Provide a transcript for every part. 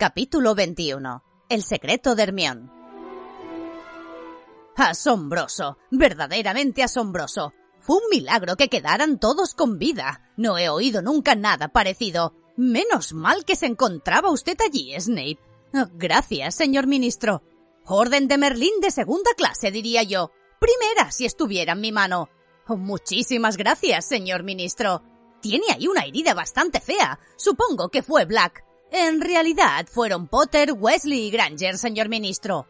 Capítulo 21. El secreto de Hermión. Asombroso, verdaderamente asombroso. Fue un milagro que quedaran todos con vida. No he oído nunca nada parecido. Menos mal que se encontraba usted allí, Snape. Oh, gracias, señor ministro. Orden de Merlín de segunda clase, diría yo. Primera, si estuviera en mi mano. Oh, muchísimas gracias, señor ministro. Tiene ahí una herida bastante fea. Supongo que fue Black. En realidad fueron Potter, Wesley y Granger, señor ministro.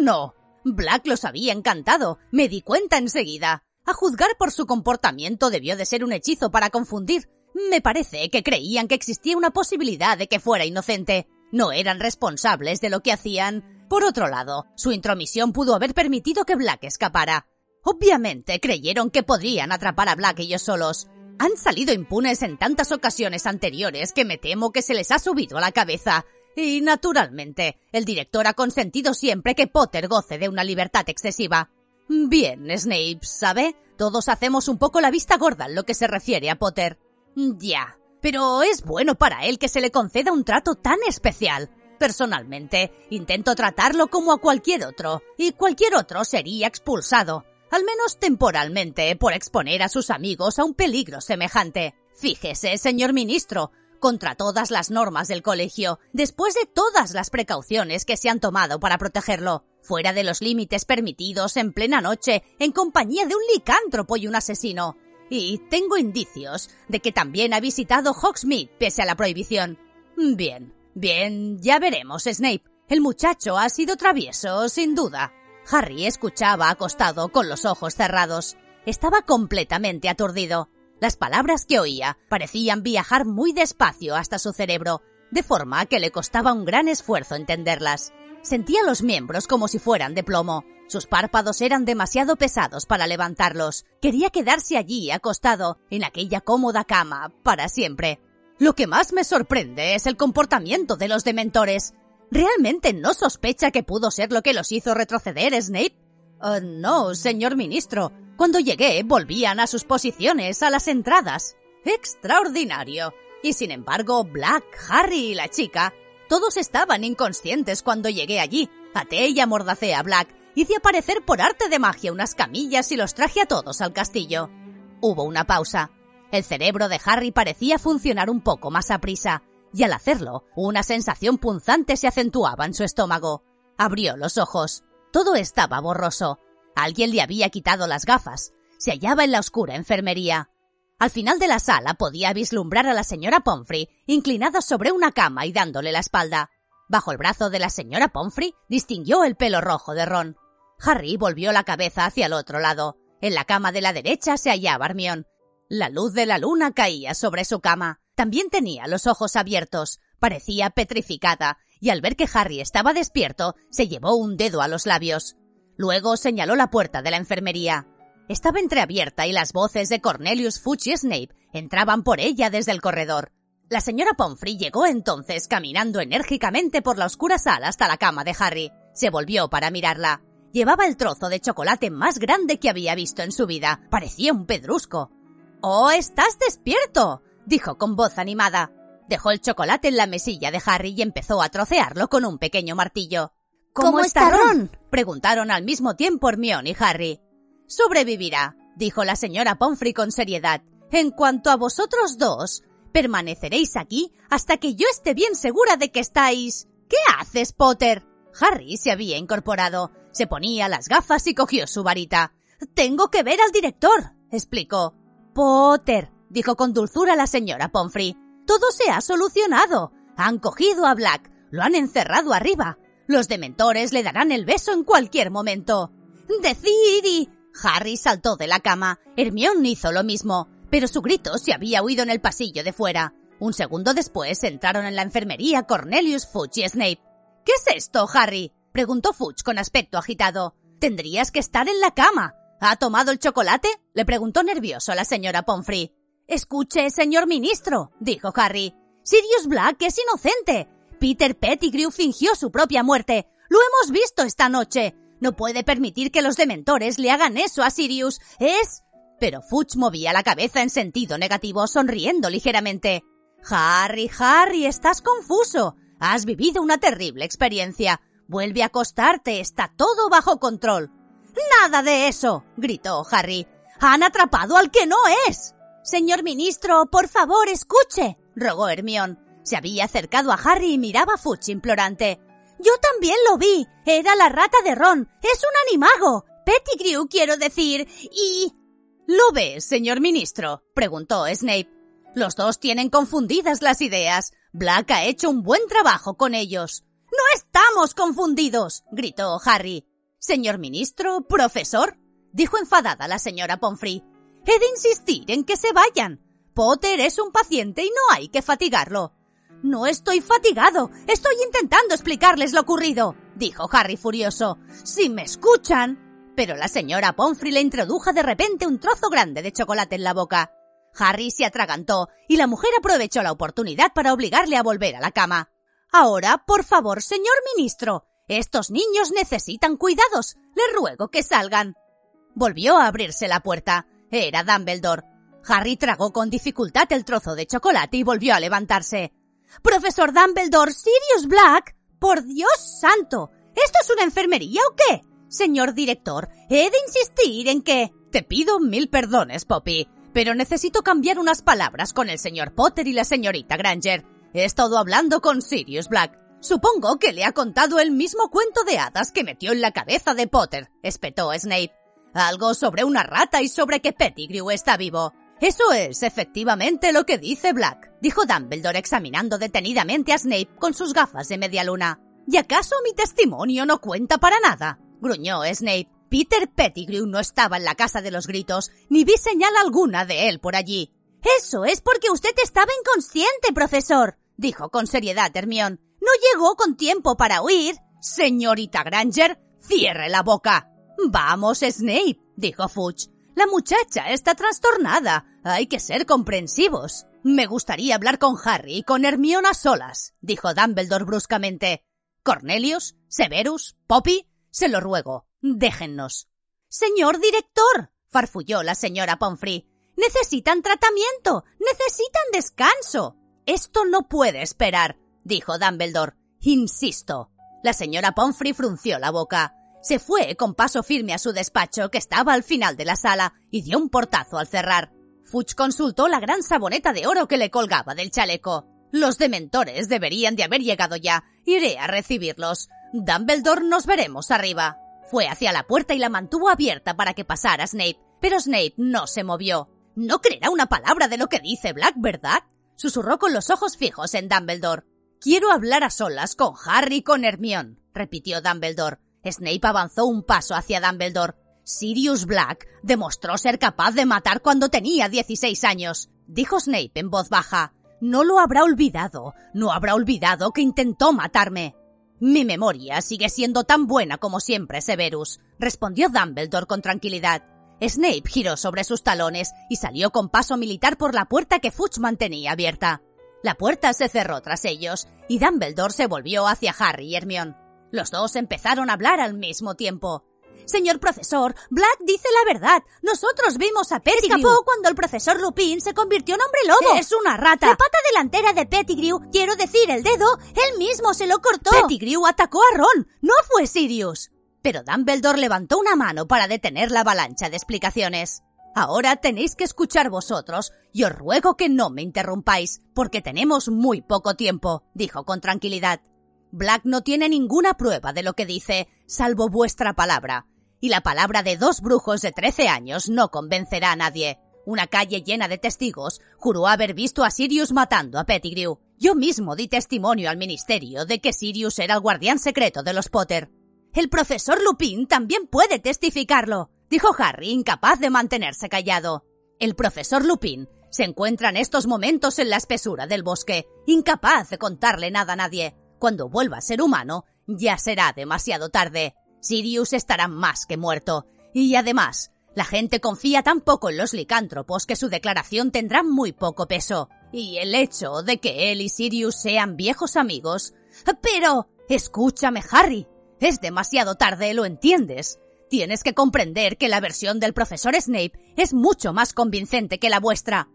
No. Black los había encantado. Me di cuenta enseguida. A juzgar por su comportamiento debió de ser un hechizo para confundir. Me parece que creían que existía una posibilidad de que fuera inocente. No eran responsables de lo que hacían. Por otro lado, su intromisión pudo haber permitido que Black escapara. Obviamente creyeron que podrían atrapar a Black ellos solos. Han salido impunes en tantas ocasiones anteriores que me temo que se les ha subido a la cabeza. Y, naturalmente, el director ha consentido siempre que Potter goce de una libertad excesiva. Bien, Snape, ¿sabe? Todos hacemos un poco la vista gorda en lo que se refiere a Potter. Ya, pero es bueno para él que se le conceda un trato tan especial. Personalmente, intento tratarlo como a cualquier otro, y cualquier otro sería expulsado al menos temporalmente, por exponer a sus amigos a un peligro semejante. Fíjese, señor ministro, contra todas las normas del colegio, después de todas las precauciones que se han tomado para protegerlo, fuera de los límites permitidos en plena noche, en compañía de un licántropo y un asesino. Y tengo indicios de que también ha visitado Hogsmeade pese a la prohibición. Bien, bien, ya veremos, Snape. El muchacho ha sido travieso, sin duda. Harry escuchaba acostado con los ojos cerrados. Estaba completamente aturdido. Las palabras que oía parecían viajar muy despacio hasta su cerebro, de forma que le costaba un gran esfuerzo entenderlas. Sentía los miembros como si fueran de plomo. Sus párpados eran demasiado pesados para levantarlos. Quería quedarse allí, acostado, en aquella cómoda cama, para siempre. Lo que más me sorprende es el comportamiento de los dementores. ¿Realmente no sospecha que pudo ser lo que los hizo retroceder, Snape? Oh, no, señor ministro. Cuando llegué, volvían a sus posiciones, a las entradas. Extraordinario. Y sin embargo, Black, Harry y la chica, todos estaban inconscientes cuando llegué allí. Até y amordacé a Black. Hice aparecer por arte de magia unas camillas y los traje a todos al castillo. Hubo una pausa. El cerebro de Harry parecía funcionar un poco más a prisa y al hacerlo, una sensación punzante se acentuaba en su estómago. Abrió los ojos. Todo estaba borroso. Alguien le había quitado las gafas. Se hallaba en la oscura enfermería. Al final de la sala podía vislumbrar a la señora Pomfrey inclinada sobre una cama y dándole la espalda. Bajo el brazo de la señora Pomfrey distinguió el pelo rojo de Ron. Harry volvió la cabeza hacia el otro lado. En la cama de la derecha se hallaba Hermión. La luz de la luna caía sobre su cama. También tenía los ojos abiertos, parecía petrificada, y al ver que Harry estaba despierto, se llevó un dedo a los labios. Luego señaló la puerta de la enfermería. Estaba entreabierta y las voces de Cornelius Fudge y Snape entraban por ella desde el corredor. La señora Pomfrey llegó entonces caminando enérgicamente por la oscura sala hasta la cama de Harry. Se volvió para mirarla. Llevaba el trozo de chocolate más grande que había visto en su vida. Parecía un pedrusco. ¡Oh, estás despierto! Dijo con voz animada. Dejó el chocolate en la mesilla de Harry y empezó a trocearlo con un pequeño martillo. ¿Cómo, está Ron? preguntaron al mismo tiempo Hermione y Harry. Sobrevivirá, dijo la señora Pomfrey con seriedad. En cuanto a vosotros dos, permaneceréis aquí hasta que yo esté bien segura de que estáis. ¿Qué haces, Potter? Harry se había incorporado, se ponía las gafas y cogió su varita. Tengo que ver al director, explicó. Potter, dijo con dulzura la señora Pomfrey. Todo se ha solucionado. Han cogido a Black, lo han encerrado arriba. Los dementores le darán el beso en cualquier momento. ¡Decidi! Harry saltó de la cama. Hermione hizo lo mismo. pero su grito se había oído en el pasillo de fuera. Un segundo después entraron en la enfermería Cornelius Fudge y Snape. ¿Qué es esto, Harry? preguntó Fudge con aspecto agitado. Tendrías que estar en la cama. ¿Ha tomado el chocolate? le preguntó nervioso la señora Pomfrey. Escuche, señor ministro, dijo Harry. Sirius Black es inocente. Peter Pettigrew fingió su propia muerte. Lo hemos visto esta noche. No puede permitir que los dementores le hagan eso a Sirius. Es... Pero Fudge movía la cabeza en sentido negativo, sonriendo ligeramente. Harry, Harry, estás confuso. Has vivido una terrible experiencia. Vuelve a acostarte, está todo bajo control. Nada de eso, gritó Harry. Han atrapado al que no es. Señor ministro, por favor, escuche, rogó Hermión. Se había acercado a Harry y miraba a Fudge implorante. Yo también lo vi. Era la rata de Ron. Es un animago. Pettigrew, quiero decir. Y... ¿Lo ves, señor ministro? preguntó Snape. Los dos tienen confundidas las ideas. Black ha hecho un buen trabajo con ellos. No estamos confundidos, gritó Harry. Señor ministro, profesor, dijo enfadada la señora Pomfrey. He de insistir en que se vayan. Potter es un paciente y no hay que fatigarlo. No estoy fatigado. Estoy intentando explicarles lo ocurrido, dijo Harry furioso. Si me escuchan. Pero la señora Pomfrey le introdujo de repente un trozo grande de chocolate en la boca. Harry se atragantó y la mujer aprovechó la oportunidad para obligarle a volver a la cama. Ahora, por favor, señor ministro, estos niños necesitan cuidados. Le ruego que salgan. Volvió a abrirse la puerta. Era Dumbledore. Harry tragó con dificultad el trozo de chocolate y volvió a levantarse. Profesor Dumbledore, Sirius Black. Por Dios santo. ¿Esto es una enfermería o qué? Señor director, he de insistir en que... Te pido mil perdones, Poppy, pero necesito cambiar unas palabras con el señor Potter y la señorita Granger. He estado hablando con Sirius Black. Supongo que le ha contado el mismo cuento de hadas que metió en la cabeza de Potter, espetó Snape. Algo sobre una rata y sobre que Pettigrew está vivo. Eso es efectivamente lo que dice Black, dijo Dumbledore examinando detenidamente a Snape con sus gafas de media luna. ¿Y acaso mi testimonio no cuenta para nada? gruñó Snape. Peter Pettigrew no estaba en la casa de los gritos, ni vi señal alguna de él por allí. Eso es porque usted estaba inconsciente, profesor, dijo con seriedad Hermión. No llegó con tiempo para huir. Señorita Granger, cierre la boca. Vamos, Snape, dijo Fudge. La muchacha está trastornada. Hay que ser comprensivos. Me gustaría hablar con Harry y con Hermione a solas, dijo Dumbledore bruscamente. Cornelius, Severus, Poppy, se lo ruego, déjennos. Señor director, farfulló la señora Pomfrey. Necesitan tratamiento, necesitan descanso. Esto no puede esperar, dijo Dumbledore. Insisto. La señora Pomfrey frunció la boca. Se fue con paso firme a su despacho, que estaba al final de la sala, y dio un portazo al cerrar. Fuchs consultó la gran saboneta de oro que le colgaba del chaleco. Los dementores deberían de haber llegado ya. Iré a recibirlos. Dumbledore nos veremos arriba. Fue hacia la puerta y la mantuvo abierta para que pasara Snape, pero Snape no se movió. No creerá una palabra de lo que dice Black, ¿verdad? Susurró con los ojos fijos en Dumbledore. Quiero hablar a solas con Harry y con Hermione, repitió Dumbledore. Snape avanzó un paso hacia Dumbledore. Sirius Black demostró ser capaz de matar cuando tenía 16 años, dijo Snape en voz baja. No lo habrá olvidado, no habrá olvidado que intentó matarme. Mi memoria sigue siendo tan buena como siempre, Severus, respondió Dumbledore con tranquilidad. Snape giró sobre sus talones y salió con paso militar por la puerta que Fudge mantenía abierta. La puerta se cerró tras ellos y Dumbledore se volvió hacia Harry y Hermione. Los dos empezaron a hablar al mismo tiempo. Señor profesor, Black dice la verdad. Nosotros vimos a Pettigrew. Escapó cuando el profesor Lupin se convirtió en hombre lobo. Es una rata. La pata delantera de Pettigrew, quiero decir el dedo, él mismo se lo cortó. Pettigrew atacó a Ron, no fue Sirius. Pero Dumbledore levantó una mano para detener la avalancha de explicaciones. Ahora tenéis que escuchar vosotros, y os ruego que no me interrumpáis, porque tenemos muy poco tiempo, dijo con tranquilidad. Black no tiene ninguna prueba de lo que dice, salvo vuestra palabra. Y la palabra de dos brujos de trece años no convencerá a nadie. Una calle llena de testigos juró haber visto a Sirius matando a Pettigrew. Yo mismo di testimonio al ministerio de que Sirius era el guardián secreto de los Potter. El profesor Lupin también puede testificarlo, dijo Harry, incapaz de mantenerse callado. El profesor Lupin se encuentra en estos momentos en la espesura del bosque, incapaz de contarle nada a nadie. Cuando vuelva a ser humano, ya será demasiado tarde. Sirius estará más que muerto. Y además, la gente confía tan poco en los licántropos que su declaración tendrá muy poco peso. Y el hecho de que él y Sirius sean viejos amigos. Pero. Escúchame, Harry. Es demasiado tarde, ¿lo entiendes? Tienes que comprender que la versión del profesor Snape es mucho más convincente que la vuestra.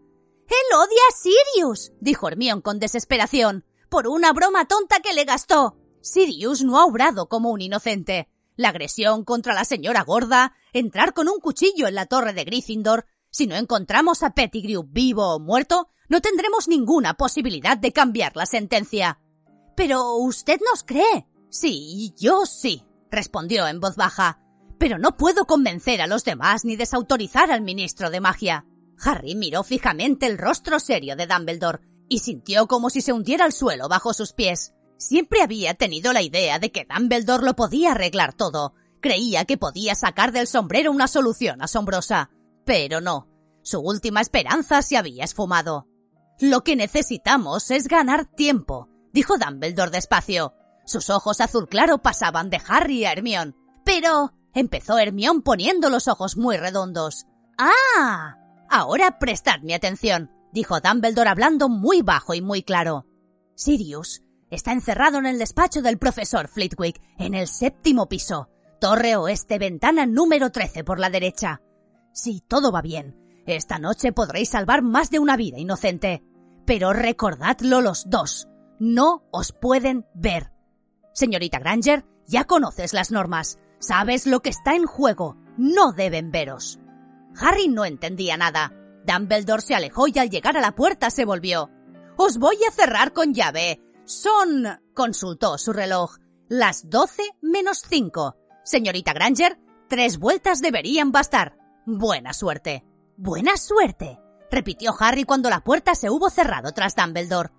Él odia a Sirius, dijo Hermione con desesperación, por una broma tonta que le gastó. Sirius no ha obrado como un inocente. La agresión contra la señora gorda, entrar con un cuchillo en la torre de Gryffindor. Si no encontramos a Pettigrew vivo o muerto, no tendremos ninguna posibilidad de cambiar la sentencia. Pero usted nos cree. Sí, yo sí, respondió en voz baja. Pero no puedo convencer a los demás ni desautorizar al ministro de magia. Harry miró fijamente el rostro serio de Dumbledore y sintió como si se hundiera al suelo bajo sus pies. Siempre había tenido la idea de que Dumbledore lo podía arreglar todo. Creía que podía sacar del sombrero una solución asombrosa. Pero no. Su última esperanza se había esfumado. Lo que necesitamos es ganar tiempo, dijo Dumbledore despacio. Sus ojos azul claro pasaban de Harry a Hermione. Pero, empezó Hermione poniendo los ojos muy redondos. ¡Ah! Ahora prestadme atención, dijo Dumbledore hablando muy bajo y muy claro. Sirius está encerrado en el despacho del profesor Flitwick, en el séptimo piso. Torre oeste, ventana número 13 por la derecha. Si todo va bien, esta noche podréis salvar más de una vida inocente. Pero recordadlo los dos. No os pueden ver. Señorita Granger, ya conoces las normas. Sabes lo que está en juego. No deben veros. Harry no entendía nada. Dumbledore se alejó y al llegar a la puerta se volvió. Os voy a cerrar con llave. Son, consultó su reloj, las doce menos cinco. Señorita Granger, tres vueltas deberían bastar. Buena suerte. Buena suerte, repitió Harry cuando la puerta se hubo cerrado tras Dumbledore.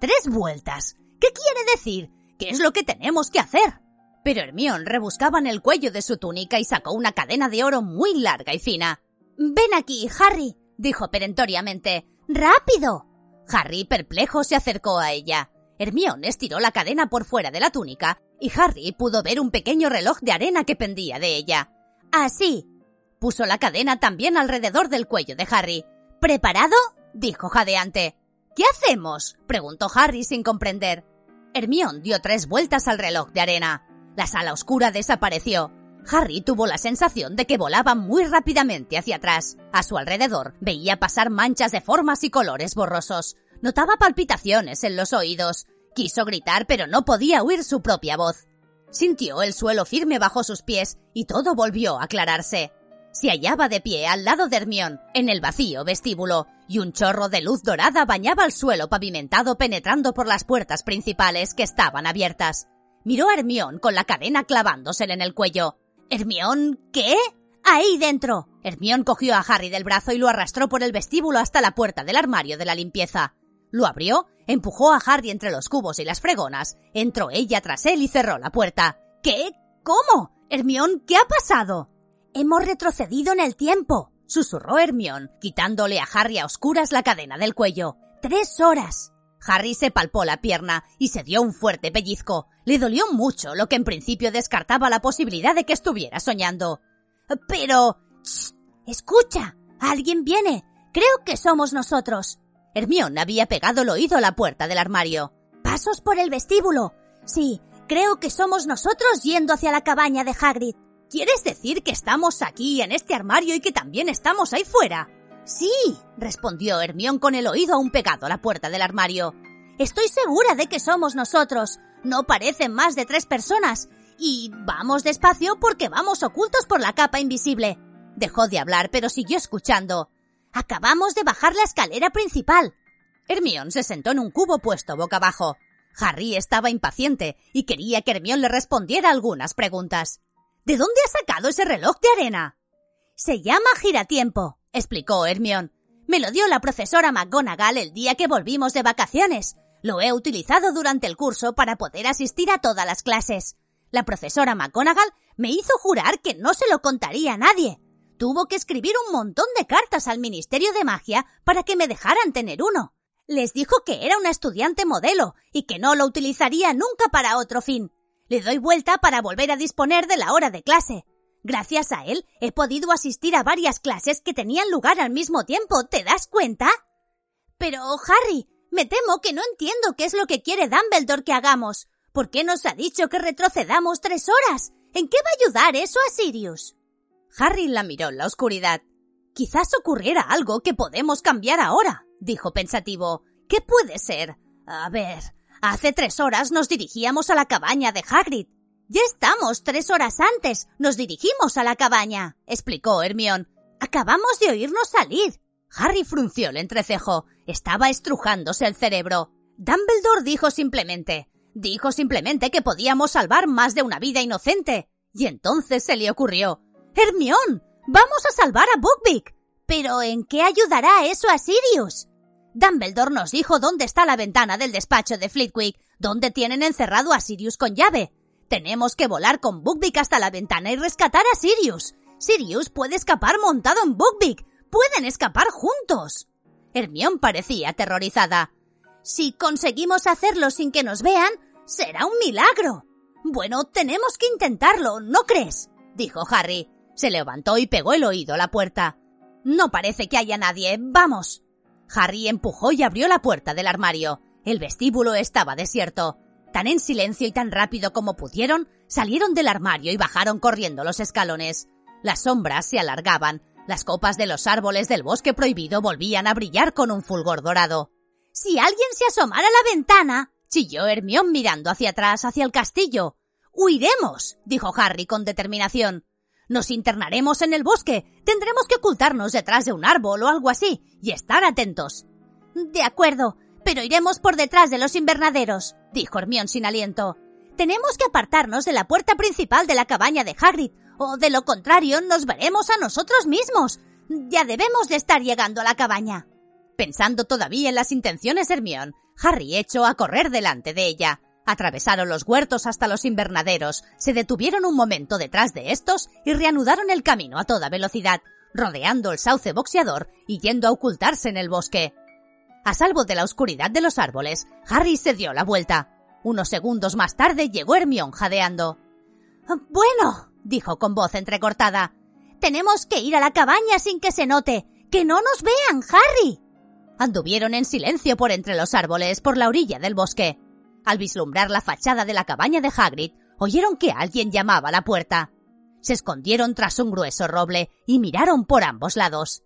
Tres vueltas. ¿Qué quiere decir? ¿Qué es lo que tenemos que hacer? Pero Hermión rebuscaba en el cuello de su túnica y sacó una cadena de oro muy larga y fina. Ven aquí, Harry, dijo perentoriamente. ¡Rápido! Harry, perplejo, se acercó a ella. Hermión estiró la cadena por fuera de la túnica y Harry pudo ver un pequeño reloj de arena que pendía de ella. Así. Puso la cadena también alrededor del cuello de Harry. ¿Preparado? dijo jadeante. ¿Qué hacemos? preguntó Harry sin comprender. Hermión dio tres vueltas al reloj de arena. La sala oscura desapareció. Harry tuvo la sensación de que volaba muy rápidamente hacia atrás. A su alrededor veía pasar manchas de formas y colores borrosos. Notaba palpitaciones en los oídos. Quiso gritar, pero no podía oír su propia voz. Sintió el suelo firme bajo sus pies y todo volvió a aclararse. Se hallaba de pie al lado de Hermión, en el vacío vestíbulo, y un chorro de luz dorada bañaba el suelo pavimentado penetrando por las puertas principales que estaban abiertas. Miró a Hermión con la cadena clavándosele en el cuello. ¿Hermión qué? Ahí dentro. Hermión cogió a Harry del brazo y lo arrastró por el vestíbulo hasta la puerta del armario de la limpieza. Lo abrió, empujó a Harry entre los cubos y las fregonas, entró ella tras él y cerró la puerta. ¿Qué? ¿Cómo? Hermión, ¿qué ha pasado? Hemos retrocedido en el tiempo, susurró Hermión, quitándole a Harry a oscuras la cadena del cuello. Tres horas. Harry se palpó la pierna y se dio un fuerte pellizco. Le dolió mucho, lo que en principio descartaba la posibilidad de que estuviera soñando. Pero... escucha. Alguien viene. Creo que somos nosotros. Hermión había pegado el oído a la puerta del armario. Pasos por el vestíbulo. Sí, creo que somos nosotros yendo hacia la cabaña de Hagrid. ¿Quieres decir que estamos aquí en este armario y que también estamos ahí fuera? Sí, respondió Hermión con el oído aún pegado a la puerta del armario. Estoy segura de que somos nosotros. No parecen más de tres personas. Y vamos despacio porque vamos ocultos por la capa invisible. Dejó de hablar, pero siguió escuchando. Acabamos de bajar la escalera principal. Hermión se sentó en un cubo puesto boca abajo. Harry estaba impaciente y quería que Hermión le respondiera algunas preguntas. ¿De dónde ha sacado ese reloj de arena? Se llama giratiempo, explicó Hermión. Me lo dio la profesora McGonagall el día que volvimos de vacaciones. Lo he utilizado durante el curso para poder asistir a todas las clases. La profesora McGonagall me hizo jurar que no se lo contaría a nadie. Tuvo que escribir un montón de cartas al Ministerio de Magia para que me dejaran tener uno. Les dijo que era una estudiante modelo y que no lo utilizaría nunca para otro fin. Le doy vuelta para volver a disponer de la hora de clase. Gracias a él he podido asistir a varias clases que tenían lugar al mismo tiempo, ¿te das cuenta? Pero, Harry, me temo que no entiendo qué es lo que quiere Dumbledore que hagamos. ¿Por qué nos ha dicho que retrocedamos tres horas? ¿En qué va a ayudar eso a Sirius? Harry la miró en la oscuridad. Quizás ocurriera algo que podemos cambiar ahora, dijo pensativo. ¿Qué puede ser? A ver, hace tres horas nos dirigíamos a la cabaña de Hagrid. Ya estamos tres horas antes. Nos dirigimos a la cabaña, explicó Hermión. Acabamos de oírnos salir. Harry frunció el entrecejo. Estaba estrujándose el cerebro. Dumbledore dijo simplemente, dijo simplemente que podíamos salvar más de una vida inocente. Y entonces se le ocurrió, Hermión, vamos a salvar a Buckbeak. Pero ¿en qué ayudará eso a Sirius? Dumbledore nos dijo dónde está la ventana del despacho de Flitwick, donde tienen encerrado a Sirius con llave. Tenemos que volar con Buckbeak hasta la ventana y rescatar a Sirius. Sirius puede escapar montado en Buckbeak. Pueden escapar juntos. Hermión parecía aterrorizada. Si conseguimos hacerlo sin que nos vean, será un milagro. Bueno, tenemos que intentarlo, ¿no crees? dijo Harry. Se levantó y pegó el oído a la puerta. No parece que haya nadie. Vamos. Harry empujó y abrió la puerta del armario. El vestíbulo estaba desierto. Tan en silencio y tan rápido como pudieron, salieron del armario y bajaron corriendo los escalones. Las sombras se alargaban, las copas de los árboles del bosque prohibido volvían a brillar con un fulgor dorado. Si alguien se asomara a la ventana, chilló Hermión mirando hacia atrás, hacia el castillo. Huiremos, dijo Harry con determinación. Nos internaremos en el bosque. Tendremos que ocultarnos detrás de un árbol o algo así y estar atentos. De acuerdo, pero iremos por detrás de los invernaderos, dijo Hermión sin aliento. Tenemos que apartarnos de la puerta principal de la cabaña de Hagrid, o de lo contrario nos veremos a nosotros mismos. Ya debemos de estar llegando a la cabaña. Pensando todavía en las intenciones de Hermión, Harry echó a correr delante de ella. Atravesaron los huertos hasta los invernaderos, se detuvieron un momento detrás de estos y reanudaron el camino a toda velocidad, rodeando el sauce boxeador y yendo a ocultarse en el bosque. A salvo de la oscuridad de los árboles, Harry se dio la vuelta. Unos segundos más tarde llegó Hermión jadeando. Bueno, dijo con voz entrecortada. Tenemos que ir a la cabaña sin que se note. Que no nos vean, Harry. Anduvieron en silencio por entre los árboles por la orilla del bosque. Al vislumbrar la fachada de la cabaña de Hagrid, oyeron que alguien llamaba a la puerta. Se escondieron tras un grueso roble y miraron por ambos lados.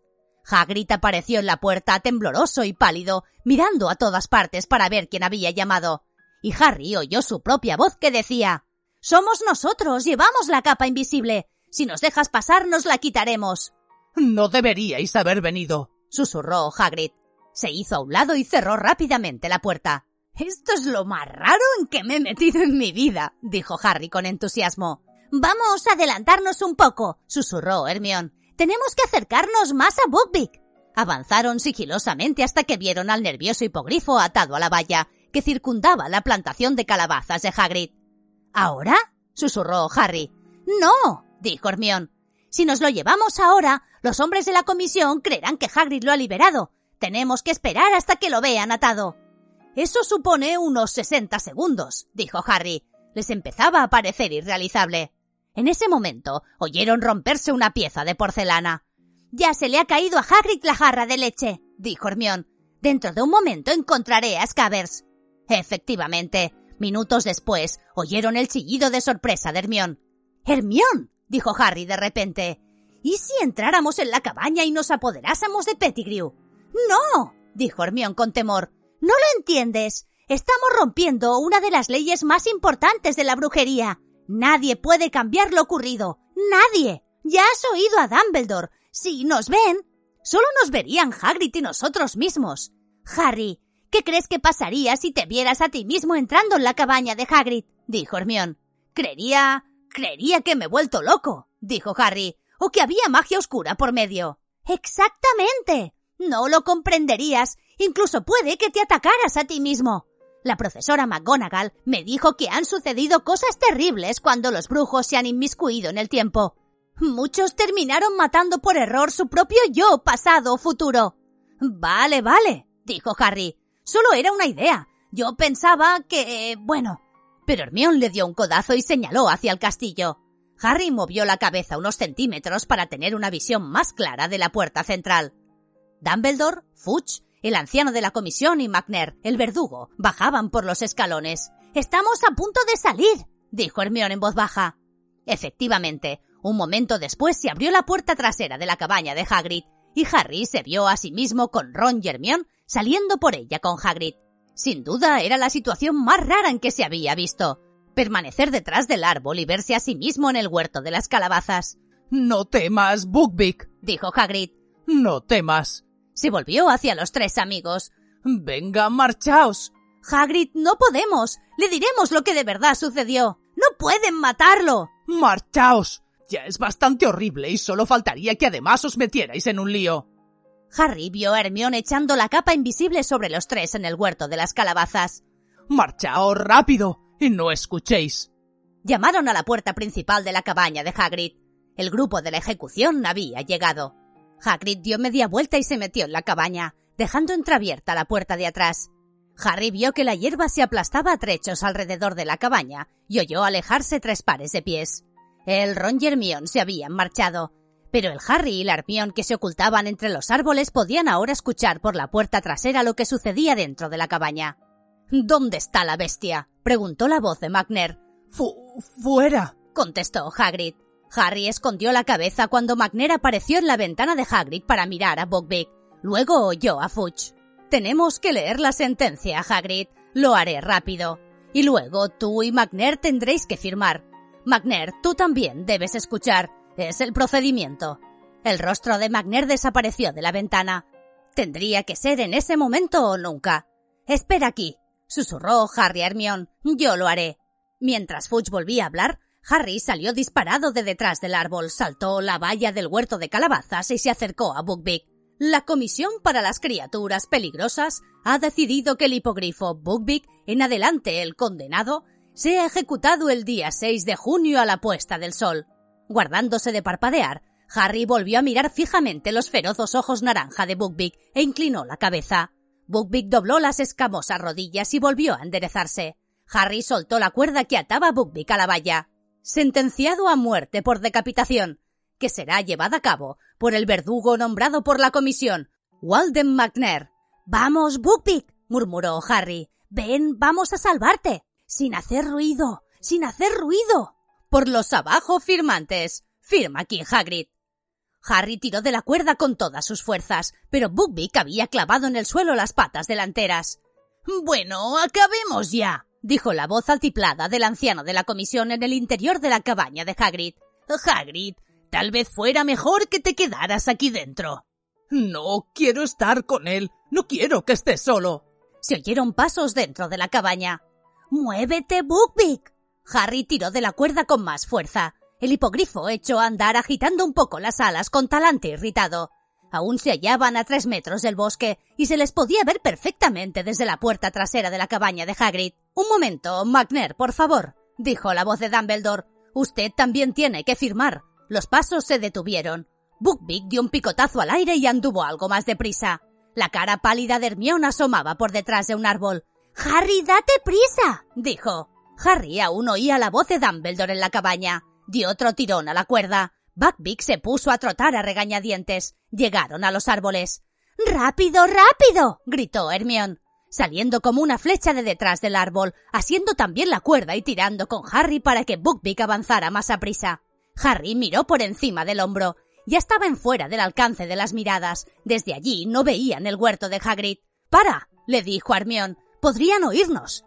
Hagrid apareció en la puerta tembloroso y pálido, mirando a todas partes para ver quién había llamado. Y Harry oyó su propia voz que decía Somos nosotros, llevamos la capa invisible. Si nos dejas pasar, nos la quitaremos. No deberíais haber venido, susurró Hagrid. Se hizo a un lado y cerró rápidamente la puerta. Esto es lo más raro en que me he metido en mi vida, dijo Harry con entusiasmo. Vamos a adelantarnos un poco, susurró Hermión. Tenemos que acercarnos más a Buckbeak. Avanzaron sigilosamente hasta que vieron al nervioso hipogrifo atado a la valla que circundaba la plantación de calabazas de Hagrid. ¿Ahora? susurró Harry. No, dijo Hermión. Si nos lo llevamos ahora, los hombres de la comisión creerán que Hagrid lo ha liberado. Tenemos que esperar hasta que lo vean atado. Eso supone unos sesenta segundos, dijo Harry. Les empezaba a parecer irrealizable. En ese momento oyeron romperse una pieza de porcelana. Ya se le ha caído a Hagrid la jarra de leche, dijo Hermión. Dentro de un momento encontraré a Scabbers. Efectivamente, minutos después oyeron el chillido de sorpresa de Hermión. Hermión, dijo Harry de repente. ¿Y si entráramos en la cabaña y nos apoderásemos de Pettigrew? No, dijo Hermión con temor. No lo entiendes. Estamos rompiendo una de las leyes más importantes de la brujería. Nadie puede cambiar lo ocurrido. Nadie. Ya has oído a Dumbledore. Si nos ven, solo nos verían Hagrid y nosotros mismos. Harry, ¿qué crees que pasaría si te vieras a ti mismo entrando en la cabaña de Hagrid? dijo Hermión. Creería... creería que me he vuelto loco, dijo Harry, o que había magia oscura por medio. Exactamente. No lo comprenderías. Incluso puede que te atacaras a ti mismo. La profesora McGonagall me dijo que han sucedido cosas terribles cuando los brujos se han inmiscuido en el tiempo. Muchos terminaron matando por error su propio yo, pasado o futuro. Vale, vale, dijo Harry. Solo era una idea. Yo pensaba que... bueno. Pero Hermione le dio un codazo y señaló hacia el castillo. Harry movió la cabeza unos centímetros para tener una visión más clara de la puerta central. Dumbledore, Fudge, el anciano de la comisión y McNair, el verdugo, bajaban por los escalones. Estamos a punto de salir, dijo Hermione en voz baja. Efectivamente, un momento después se abrió la puerta trasera de la cabaña de Hagrid y Harry se vio a sí mismo con Ron y Hermione saliendo por ella con Hagrid. Sin duda era la situación más rara en que se había visto. Permanecer detrás del árbol y verse a sí mismo en el huerto de las calabazas. No temas, Buckbeak, dijo Hagrid. No temas. Se volvió hacia los tres amigos. Venga, marchaos. Hagrid, no podemos. Le diremos lo que de verdad sucedió. No pueden matarlo. Marchaos. Ya es bastante horrible y solo faltaría que además os metierais en un lío. Harry vio a Hermione echando la capa invisible sobre los tres en el huerto de las calabazas. Marchaos rápido y no escuchéis. Llamaron a la puerta principal de la cabaña de Hagrid. El grupo de la ejecución había llegado. Hagrid dio media vuelta y se metió en la cabaña, dejando entreabierta la puerta de atrás. Harry vio que la hierba se aplastaba a trechos alrededor de la cabaña y oyó alejarse tres pares de pies. El Ron y Hermione se habían marchado, pero el Harry y la Hermione que se ocultaban entre los árboles podían ahora escuchar por la puerta trasera lo que sucedía dentro de la cabaña. ¿Dónde está la bestia? preguntó la voz de McNair. Fu fuera, contestó Hagrid. Harry escondió la cabeza cuando McNair apareció en la ventana de Hagrid para mirar a Buckbeak. Luego oyó a Fudge. Tenemos que leer la sentencia, Hagrid. Lo haré rápido. Y luego tú y McNair tendréis que firmar. McNair, tú también debes escuchar. Es el procedimiento. El rostro de McNair desapareció de la ventana. Tendría que ser en ese momento o nunca. Espera aquí, susurró Harry a Hermione. Yo lo haré. Mientras Fudge volvía a hablar, Harry salió disparado de detrás del árbol, saltó la valla del huerto de calabazas y se acercó a Buckbeak. La Comisión para las Criaturas Peligrosas ha decidido que el hipogrifo Buckbeak, en adelante el condenado, sea ejecutado el día 6 de junio a la puesta del sol. Guardándose de parpadear, Harry volvió a mirar fijamente los ferozos ojos naranja de Buckbeak e inclinó la cabeza. Buckbeak dobló las escamosas rodillas y volvió a enderezarse. Harry soltó la cuerda que ataba a Buckbeak a la valla. Sentenciado a muerte por decapitación, que será llevada a cabo por el verdugo nombrado por la comisión, Walden McNair. Vamos, Buckbeak, murmuró Harry. Ven, vamos a salvarte. Sin hacer ruido, sin hacer ruido. Por los abajo firmantes. Firma aquí, Hagrid. Harry tiró de la cuerda con todas sus fuerzas, pero Buckbeak había clavado en el suelo las patas delanteras. Bueno, acabemos ya, dijo la voz altiplada del anciano de la comisión en el interior de la cabaña de Hagrid. Hagrid, Tal vez fuera mejor que te quedaras aquí dentro. No quiero estar con él. No quiero que esté solo. Se oyeron pasos dentro de la cabaña. ¡Muévete, Buckbeak! Harry tiró de la cuerda con más fuerza. El hipogrifo echó a andar agitando un poco las alas con talante irritado. Aún se hallaban a tres metros del bosque y se les podía ver perfectamente desde la puerta trasera de la cabaña de Hagrid. Un momento, McNair, por favor, dijo la voz de Dumbledore. Usted también tiene que firmar. Los pasos se detuvieron. Buckbeak dio un picotazo al aire y anduvo algo más deprisa. La cara pálida de Hermione asomaba por detrás de un árbol. Harry, date prisa, dijo. Harry aún oía la voz de Dumbledore en la cabaña. Dio otro tirón a la cuerda. Buckbeak se puso a trotar a regañadientes. Llegaron a los árboles. ¡Rápido, rápido! gritó Hermione, saliendo como una flecha de detrás del árbol, asiendo también la cuerda y tirando con Harry para que Buckbeak avanzara más a prisa. Harry miró por encima del hombro. Ya estaban fuera del alcance de las miradas. Desde allí no veían el huerto de Hagrid. ¡Para! le dijo Hermione. Podrían oírnos.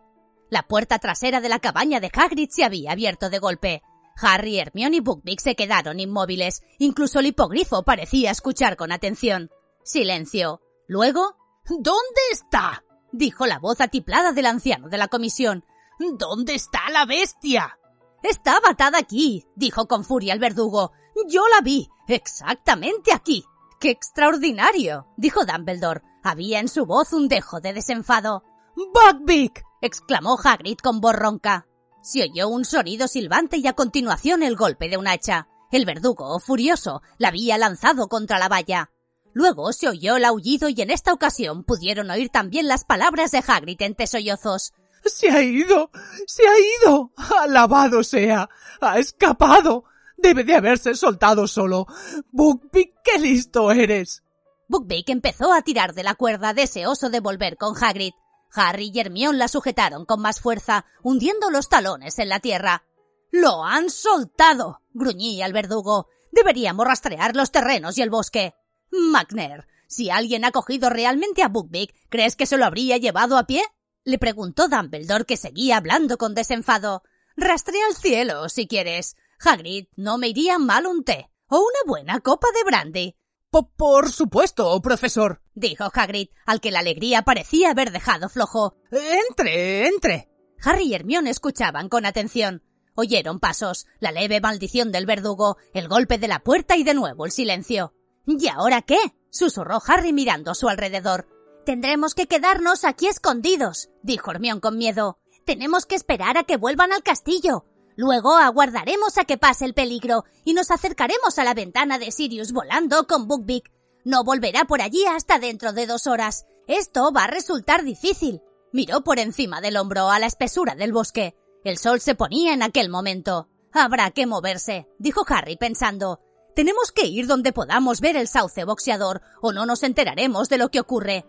La puerta trasera de la cabaña de Hagrid se había abierto de golpe. Harry, Hermione y Buckbeak se quedaron inmóviles. Incluso el hipogrifo parecía escuchar con atención. Silencio. Luego, ¿Dónde está? dijo la voz atiplada del anciano de la comisión. ¿Dónde está la bestia? Estaba atada aquí, dijo con furia el verdugo. Yo la vi, exactamente aquí. ¡Qué extraordinario! dijo Dumbledore. Había en su voz un dejo de desenfado. ¡Buckbeak! Exclamó Hagrid con voz ronca. Se oyó un sonido silbante y a continuación el golpe de un hacha. El verdugo, furioso, la había lanzado contra la valla. Luego se oyó el aullido y en esta ocasión pudieron oír también las palabras de Hagrid entre sollozos. Se ha ido. Se ha ido. Alabado sea. Ha escapado. Debe de haberse soltado solo. Buckbeak, qué listo eres. Buckbeak empezó a tirar de la cuerda deseoso de volver con Hagrid. Harry y Hermione la sujetaron con más fuerza, hundiendo los talones en la tierra. ¡Lo han soltado! gruñía el verdugo. Deberíamos rastrear los terrenos y el bosque. McNair, si alguien ha cogido realmente a Buckbeak, ¿crees que se lo habría llevado a pie? Le preguntó Dumbledore, que seguía hablando con desenfado. Rastrea el cielo, si quieres. Hagrid, no me iría mal un té o una buena copa de brandy. Por supuesto, profesor, dijo Hagrid, al que la alegría parecía haber dejado flojo. Entre, entre. Harry y Hermione escuchaban con atención. Oyeron pasos, la leve maldición del verdugo, el golpe de la puerta y de nuevo el silencio. ¿Y ahora qué? susurró Harry mirando a su alrededor. Tendremos que quedarnos aquí escondidos, dijo Hermión con miedo. Tenemos que esperar a que vuelvan al castillo. Luego aguardaremos a que pase el peligro y nos acercaremos a la ventana de Sirius volando con Buckbeak. No volverá por allí hasta dentro de dos horas. Esto va a resultar difícil. Miró por encima del hombro a la espesura del bosque. El sol se ponía en aquel momento. Habrá que moverse, dijo Harry pensando. Tenemos que ir donde podamos ver el sauce boxeador o no nos enteraremos de lo que ocurre.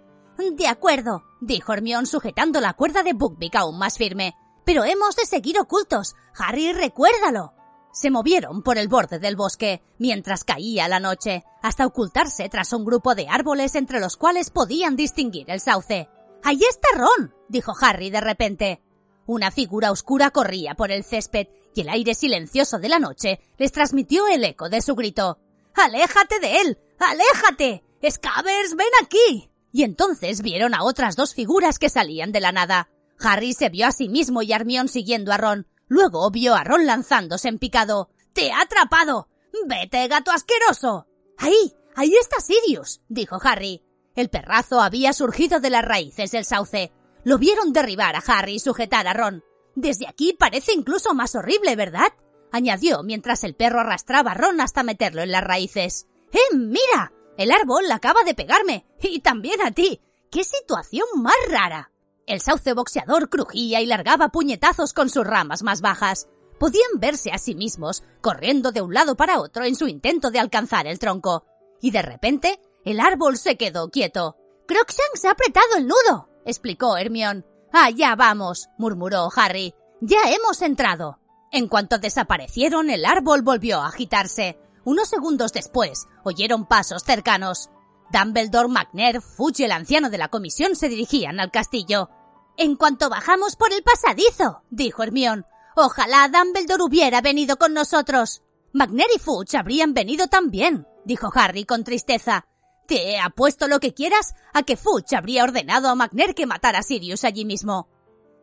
De acuerdo, dijo Hermión sujetando la cuerda de Buckbeak aún más firme. Pero hemos de seguir ocultos. Harry, recuérdalo. Se movieron por el borde del bosque mientras caía la noche, hasta ocultarse tras un grupo de árboles entre los cuales podían distinguir el sauce. ¡Ahí está Ron! dijo Harry de repente. Una figura oscura corría por el césped y el aire silencioso de la noche les transmitió el eco de su grito. ¡Aléjate de él! ¡Aléjate! ¡Scavers, ven aquí! y entonces vieron a otras dos figuras que salían de la nada. Harry se vio a sí mismo y Armión siguiendo a Ron. Luego vio a Ron lanzándose en picado. ¡Te ha atrapado! ¡Vete, gato asqueroso! ¡Ahí! ¡Ahí está Sirius! dijo Harry. El perrazo había surgido de las raíces del sauce. Lo vieron derribar a Harry y sujetar a Ron. Desde aquí parece incluso más horrible, ¿verdad? añadió mientras el perro arrastraba a Ron hasta meterlo en las raíces. ¡Eh, mira! El árbol acaba de pegarme. Y también a ti. ¡Qué situación más rara! El sauce boxeador crujía y largaba puñetazos con sus ramas más bajas. Podían verse a sí mismos corriendo de un lado para otro en su intento de alcanzar el tronco. Y de repente, el árbol se quedó quieto. Crookshanks ha apretado el nudo, explicó Hermión. Allá vamos, murmuró Harry. Ya hemos entrado. En cuanto desaparecieron, el árbol volvió a agitarse. Unos segundos después, oyeron pasos cercanos. Dumbledore, McNair, Fudge y el anciano de la comisión se dirigían al castillo. En cuanto bajamos por el pasadizo, dijo Hermión. Ojalá Dumbledore hubiera venido con nosotros. McNair y Fudge habrían venido también, dijo Harry con tristeza. Te he apuesto lo que quieras a que Fudge habría ordenado a McNair que matara a Sirius allí mismo.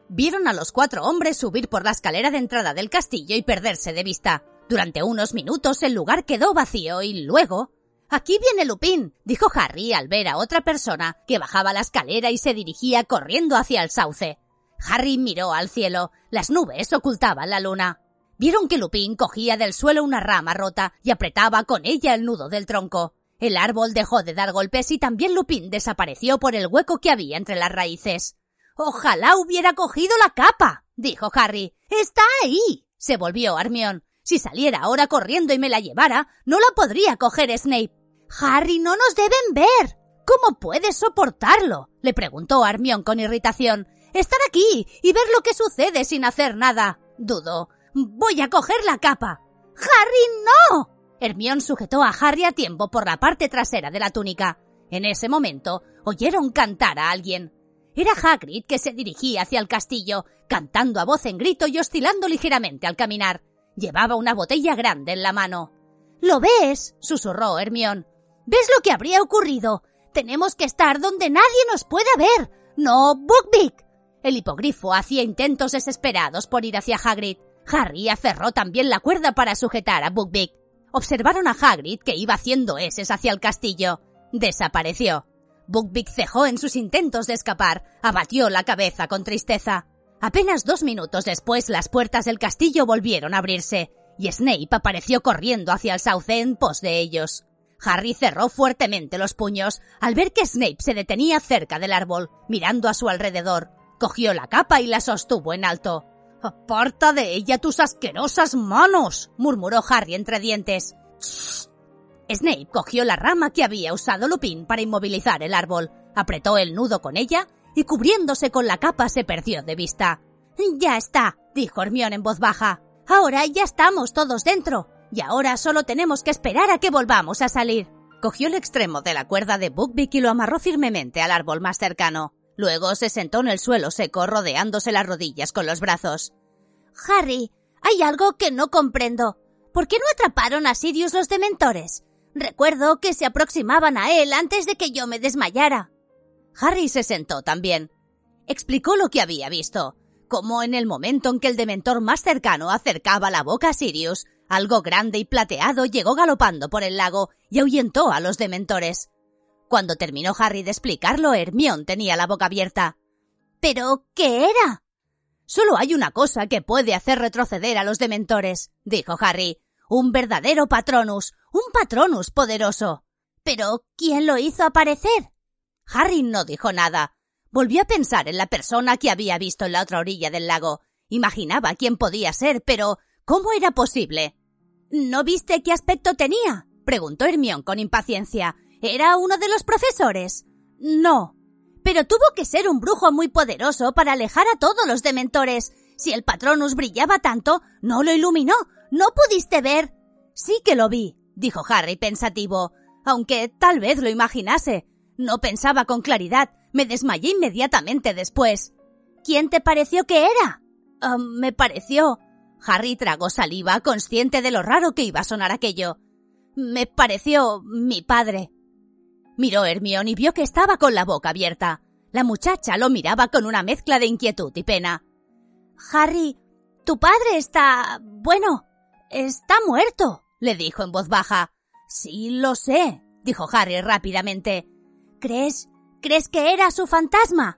Vieron a los cuatro hombres subir por la escalera de entrada del castillo y perderse de vista. Durante unos minutos el lugar quedó vacío y luego... Aquí viene Lupin, dijo Harry al ver a otra persona que bajaba la escalera y se dirigía corriendo hacia el sauce. Harry miró al cielo. Las nubes ocultaban la luna. Vieron que Lupin cogía del suelo una rama rota y apretaba con ella el nudo del tronco. El árbol dejó de dar golpes y también Lupin desapareció por el hueco que había entre las raíces. Ojalá hubiera cogido la capa, dijo Harry. Está ahí. se volvió Armión. Si saliera ahora corriendo y me la llevara, no la podría coger Snape. Harry, no nos deben ver. ¿Cómo puedes soportarlo? le preguntó Hermión con irritación. Estar aquí y ver lo que sucede sin hacer nada. Dudo. Voy a coger la capa. Harry, no. Hermión sujetó a Harry a tiempo por la parte trasera de la túnica. En ese momento oyeron cantar a alguien. Era Hagrid que se dirigía hacia el castillo, cantando a voz en grito y oscilando ligeramente al caminar. Llevaba una botella grande en la mano. ¿Lo ves? susurró Hermión. ¿Ves lo que habría ocurrido? Tenemos que estar donde nadie nos pueda ver. No, Buckbeak. El hipogrifo hacía intentos desesperados por ir hacia Hagrid. Harry aferró también la cuerda para sujetar a Buckbeak. Observaron a Hagrid que iba haciendo eses hacia el castillo. Desapareció. Buckbeak cejó en sus intentos de escapar, abatió la cabeza con tristeza. Apenas dos minutos después las puertas del castillo volvieron a abrirse, y Snape apareció corriendo hacia el sauce en pos de ellos. Harry cerró fuertemente los puños al ver que Snape se detenía cerca del árbol, mirando a su alrededor. Cogió la capa y la sostuvo en alto. Aparta de ella tus asquerosas manos, murmuró Harry entre dientes. Snape cogió la rama que había usado Lupin para inmovilizar el árbol, apretó el nudo con ella y cubriéndose con la capa se perdió de vista. Ya está, dijo Hermione en voz baja. Ahora ya estamos todos dentro, y ahora solo tenemos que esperar a que volvamos a salir. Cogió el extremo de la cuerda de Buckbeak y lo amarró firmemente al árbol más cercano. Luego se sentó en el suelo seco rodeándose las rodillas con los brazos. Harry, hay algo que no comprendo. ¿Por qué no atraparon a Sirius los dementores? Recuerdo que se aproximaban a él antes de que yo me desmayara. Harry se sentó también. Explicó lo que había visto, como en el momento en que el dementor más cercano acercaba la boca a Sirius, algo grande y plateado llegó galopando por el lago y ahuyentó a los dementores. Cuando terminó Harry de explicarlo, Hermión tenía la boca abierta. ¿Pero qué era? Solo hay una cosa que puede hacer retroceder a los dementores, dijo Harry. Un verdadero patronus, un patronus poderoso. ¿Pero quién lo hizo aparecer? Harry no dijo nada. Volvió a pensar en la persona que había visto en la otra orilla del lago. Imaginaba quién podía ser, pero ¿cómo era posible? ¿No viste qué aspecto tenía? preguntó Hermión con impaciencia. ¿Era uno de los profesores? No. Pero tuvo que ser un brujo muy poderoso para alejar a todos los dementores. Si el patronus brillaba tanto, no lo iluminó. ¿No pudiste ver? Sí que lo vi, dijo Harry pensativo, aunque tal vez lo imaginase. No pensaba con claridad. Me desmayé inmediatamente después. ¿Quién te pareció que era? Ah, me pareció. Harry tragó saliva, consciente de lo raro que iba a sonar aquello. Me pareció mi padre. Miró Hermione y vio que estaba con la boca abierta. La muchacha lo miraba con una mezcla de inquietud y pena. Harry, tu padre está. bueno. está muerto, le dijo en voz baja. Sí, lo sé, dijo Harry rápidamente. ¿Crees? ¿Crees que era su fantasma?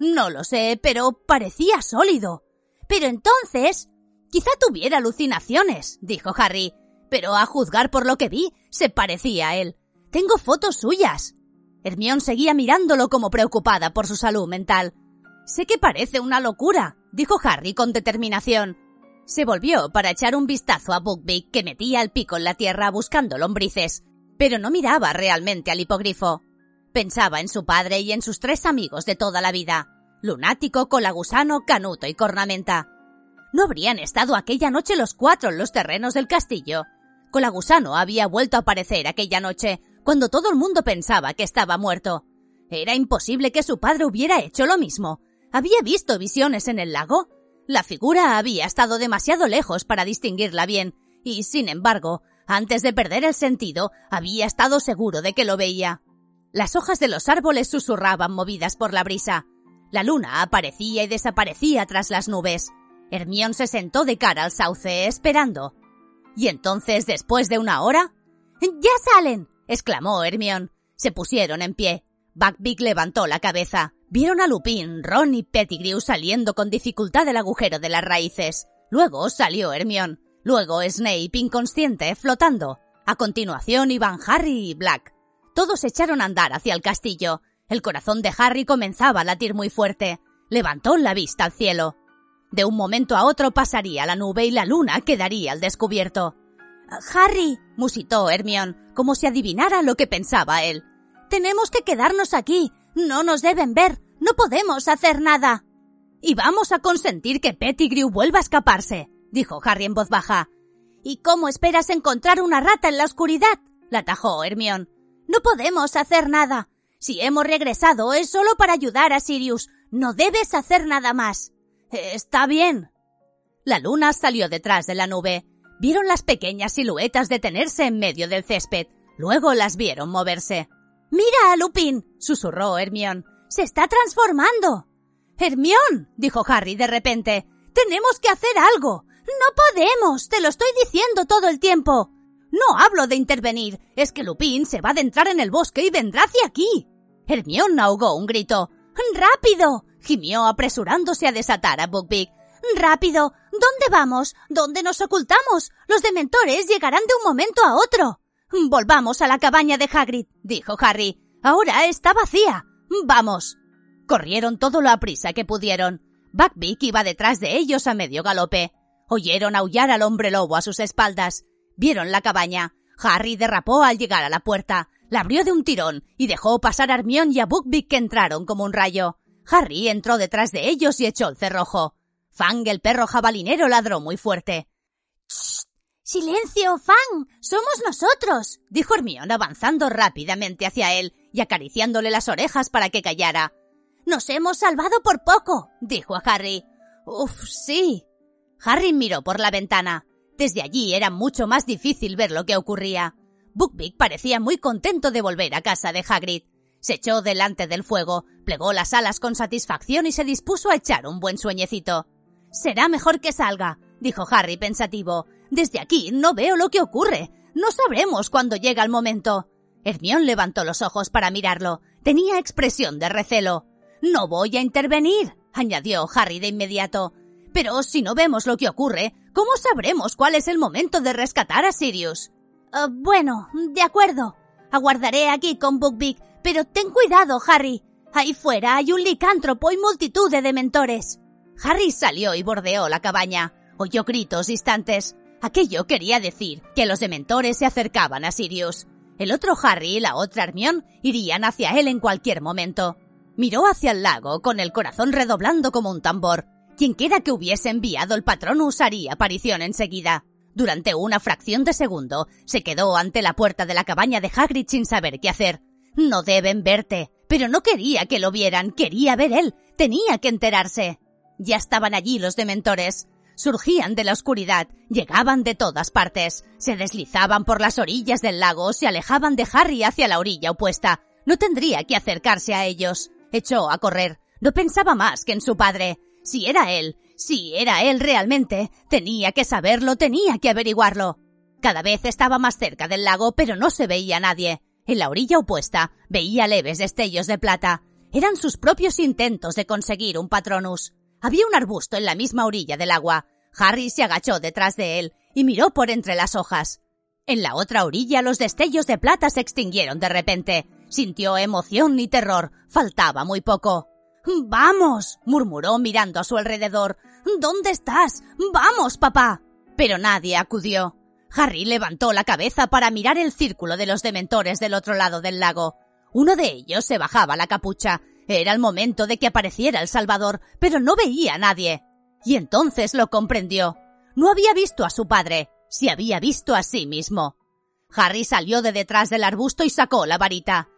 No lo sé, pero parecía sólido. Pero entonces. Quizá tuviera alucinaciones, dijo Harry, pero a juzgar por lo que vi, se parecía a él. Tengo fotos suyas. Hermión seguía mirándolo como preocupada por su salud mental. Sé que parece una locura, dijo Harry con determinación. Se volvió para echar un vistazo a Buckbeak que metía el pico en la tierra buscando lombrices, pero no miraba realmente al hipogrifo. Pensaba en su padre y en sus tres amigos de toda la vida, lunático, colagusano, canuto y cornamenta. No habrían estado aquella noche los cuatro en los terrenos del castillo. Colagusano había vuelto a aparecer aquella noche, cuando todo el mundo pensaba que estaba muerto. Era imposible que su padre hubiera hecho lo mismo. ¿Había visto visiones en el lago? La figura había estado demasiado lejos para distinguirla bien, y, sin embargo, antes de perder el sentido, había estado seguro de que lo veía. Las hojas de los árboles susurraban movidas por la brisa. La luna aparecía y desaparecía tras las nubes. Hermión se sentó de cara al sauce, esperando. Y entonces, después de una hora... ¡Ya salen! exclamó Hermión. Se pusieron en pie. Buckbeak levantó la cabeza. Vieron a Lupin, Ron y Pettigrew saliendo con dificultad del agujero de las raíces. Luego salió Hermión. Luego Snape inconsciente, flotando. A continuación iban Harry y Black. Todos echaron a andar hacia el castillo. El corazón de Harry comenzaba a latir muy fuerte. Levantó la vista al cielo. De un momento a otro pasaría la nube y la luna quedaría al descubierto. Harry, musitó Hermión, como si adivinara lo que pensaba él. Tenemos que quedarnos aquí. No nos deben ver. No podemos hacer nada. Y vamos a consentir que Pettigrew vuelva a escaparse, dijo Harry en voz baja. ¿Y cómo esperas encontrar una rata en la oscuridad? la atajó Hermión. No podemos hacer nada. Si hemos regresado es solo para ayudar a Sirius. No debes hacer nada más. Está bien. La luna salió detrás de la nube. Vieron las pequeñas siluetas detenerse en medio del césped. Luego las vieron moverse. Mira a Lupin, susurró Hermión. Se está transformando. Hermión, dijo Harry de repente. Tenemos que hacer algo. No podemos. Te lo estoy diciendo todo el tiempo. No hablo de intervenir, es que Lupin se va a adentrar en el bosque y vendrá hacia aquí. Hermione ahogó un grito. ¡Rápido! gimió apresurándose a desatar a Buckbeak. Rápido. ¿Dónde vamos? ¿Dónde nos ocultamos? Los dementores llegarán de un momento a otro. Volvamos a la cabaña de Hagrid, dijo Harry. Ahora está vacía. Vamos. Corrieron todo lo a prisa que pudieron. Buckbeak iba detrás de ellos a medio galope. Oyeron aullar al hombre lobo a sus espaldas. Vieron la cabaña. Harry derrapó al llegar a la puerta, la abrió de un tirón y dejó pasar a Hermione y a Buckbeak que entraron como un rayo. Harry entró detrás de ellos y echó el cerrojo. Fang, el perro jabalinero, ladró muy fuerte. ¡Silencio, Fang! ¡Somos nosotros! dijo Hermione avanzando rápidamente hacia él y acariciándole las orejas para que callara. Nos hemos salvado por poco, dijo a Harry. Uf, sí. Harry miró por la ventana. Desde allí era mucho más difícil ver lo que ocurría. Buckbeak parecía muy contento de volver a casa de Hagrid. Se echó delante del fuego, plegó las alas con satisfacción y se dispuso a echar un buen sueñecito. Será mejor que salga, dijo Harry pensativo. Desde aquí no veo lo que ocurre. No sabremos cuándo llega el momento. Hermión levantó los ojos para mirarlo. Tenía expresión de recelo. No voy a intervenir, añadió Harry de inmediato. Pero si no vemos lo que ocurre, ¿cómo sabremos cuál es el momento de rescatar a Sirius? Uh, bueno, de acuerdo. Aguardaré aquí con Buckbeak, pero ten cuidado, Harry. Ahí fuera hay un licántropo y multitud de dementores. Harry salió y bordeó la cabaña. Oyó gritos distantes. Aquello quería decir que los dementores se acercaban a Sirius. El otro Harry y la otra Hermión irían hacia él en cualquier momento. Miró hacia el lago con el corazón redoblando como un tambor. Quienquiera que hubiese enviado el patrón usaría aparición enseguida. Durante una fracción de segundo se quedó ante la puerta de la cabaña de Hagrid sin saber qué hacer. No deben verte. Pero no quería que lo vieran, quería ver él. Tenía que enterarse. Ya estaban allí los dementores. Surgían de la oscuridad, llegaban de todas partes, se deslizaban por las orillas del lago, se alejaban de Harry hacia la orilla opuesta. No tendría que acercarse a ellos. Echó a correr. No pensaba más que en su padre. Si era él, si era él realmente, tenía que saberlo, tenía que averiguarlo. Cada vez estaba más cerca del lago, pero no se veía nadie. En la orilla opuesta veía leves destellos de plata. Eran sus propios intentos de conseguir un patronus. Había un arbusto en la misma orilla del agua. Harry se agachó detrás de él y miró por entre las hojas. En la otra orilla los destellos de plata se extinguieron de repente. Sintió emoción y terror. Faltaba muy poco. Vamos, murmuró mirando a su alrededor. ¿Dónde estás? Vamos, papá. Pero nadie acudió. Harry levantó la cabeza para mirar el círculo de los dementores del otro lado del lago. Uno de ellos se bajaba la capucha. Era el momento de que apareciera el Salvador, pero no veía a nadie. Y entonces lo comprendió. No había visto a su padre, se había visto a sí mismo. Harry salió de detrás del arbusto y sacó la varita.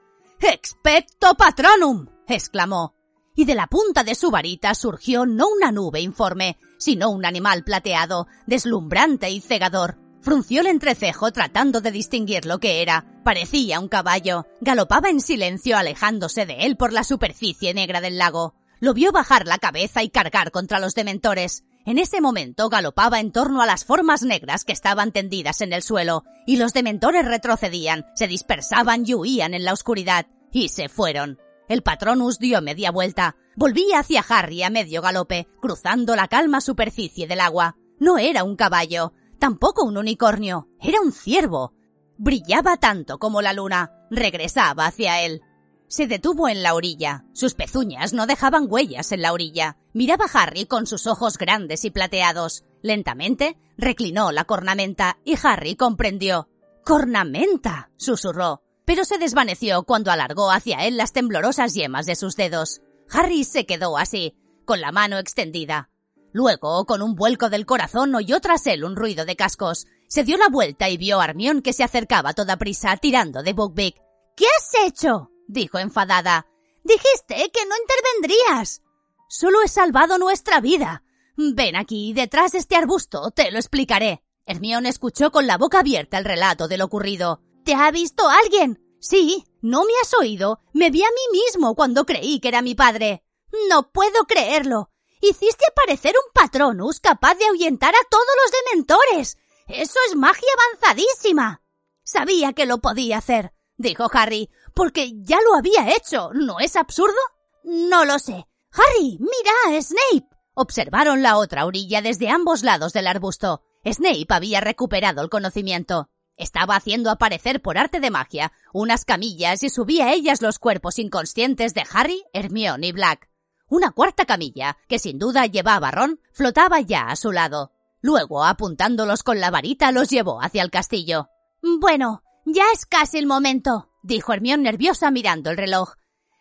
¡Expecto patronum! exclamó. Y de la punta de su varita surgió no una nube informe, sino un animal plateado, deslumbrante y cegador. Frunció el entrecejo tratando de distinguir lo que era. Parecía un caballo. Galopaba en silencio alejándose de él por la superficie negra del lago. Lo vio bajar la cabeza y cargar contra los dementores. En ese momento galopaba en torno a las formas negras que estaban tendidas en el suelo, y los dementores retrocedían, se dispersaban y huían en la oscuridad, y se fueron. El patronus dio media vuelta, volvía hacia Harry a medio galope, cruzando la calma superficie del agua. No era un caballo, tampoco un unicornio, era un ciervo. Brillaba tanto como la luna, regresaba hacia él. Se detuvo en la orilla. Sus pezuñas no dejaban huellas en la orilla. Miraba a Harry con sus ojos grandes y plateados. Lentamente reclinó la cornamenta y Harry comprendió. ¡Cornamenta! susurró. Pero se desvaneció cuando alargó hacia él las temblorosas yemas de sus dedos. Harry se quedó así, con la mano extendida. Luego, con un vuelco del corazón, oyó tras él un ruido de cascos. Se dio la vuelta y vio a Armión que se acercaba a toda prisa, tirando de Buckbeak. ¿Qué has hecho? dijo enfadada. Dijiste que no intervendrías. Solo he salvado nuestra vida. Ven aquí, detrás de este arbusto, te lo explicaré. Hermión escuchó con la boca abierta el relato de lo ocurrido. ¿Te ha visto alguien? Sí, no me has oído. Me vi a mí mismo cuando creí que era mi padre. No puedo creerlo. Hiciste aparecer un patronus capaz de ahuyentar a todos los dementores. Eso es magia avanzadísima. Sabía que lo podía hacer, dijo Harry, porque ya lo había hecho. ¿No es absurdo? No lo sé. Harry, mira, Snape. Observaron la otra orilla desde ambos lados del arbusto. Snape había recuperado el conocimiento. Estaba haciendo aparecer por arte de magia unas camillas y subía a ellas los cuerpos inconscientes de Harry, Hermione y Black. Una cuarta camilla, que sin duda llevaba Ron, flotaba ya a su lado. Luego, apuntándolos con la varita, los llevó hacia el castillo. Bueno, ya es casi el momento, dijo Hermione nerviosa mirando el reloj.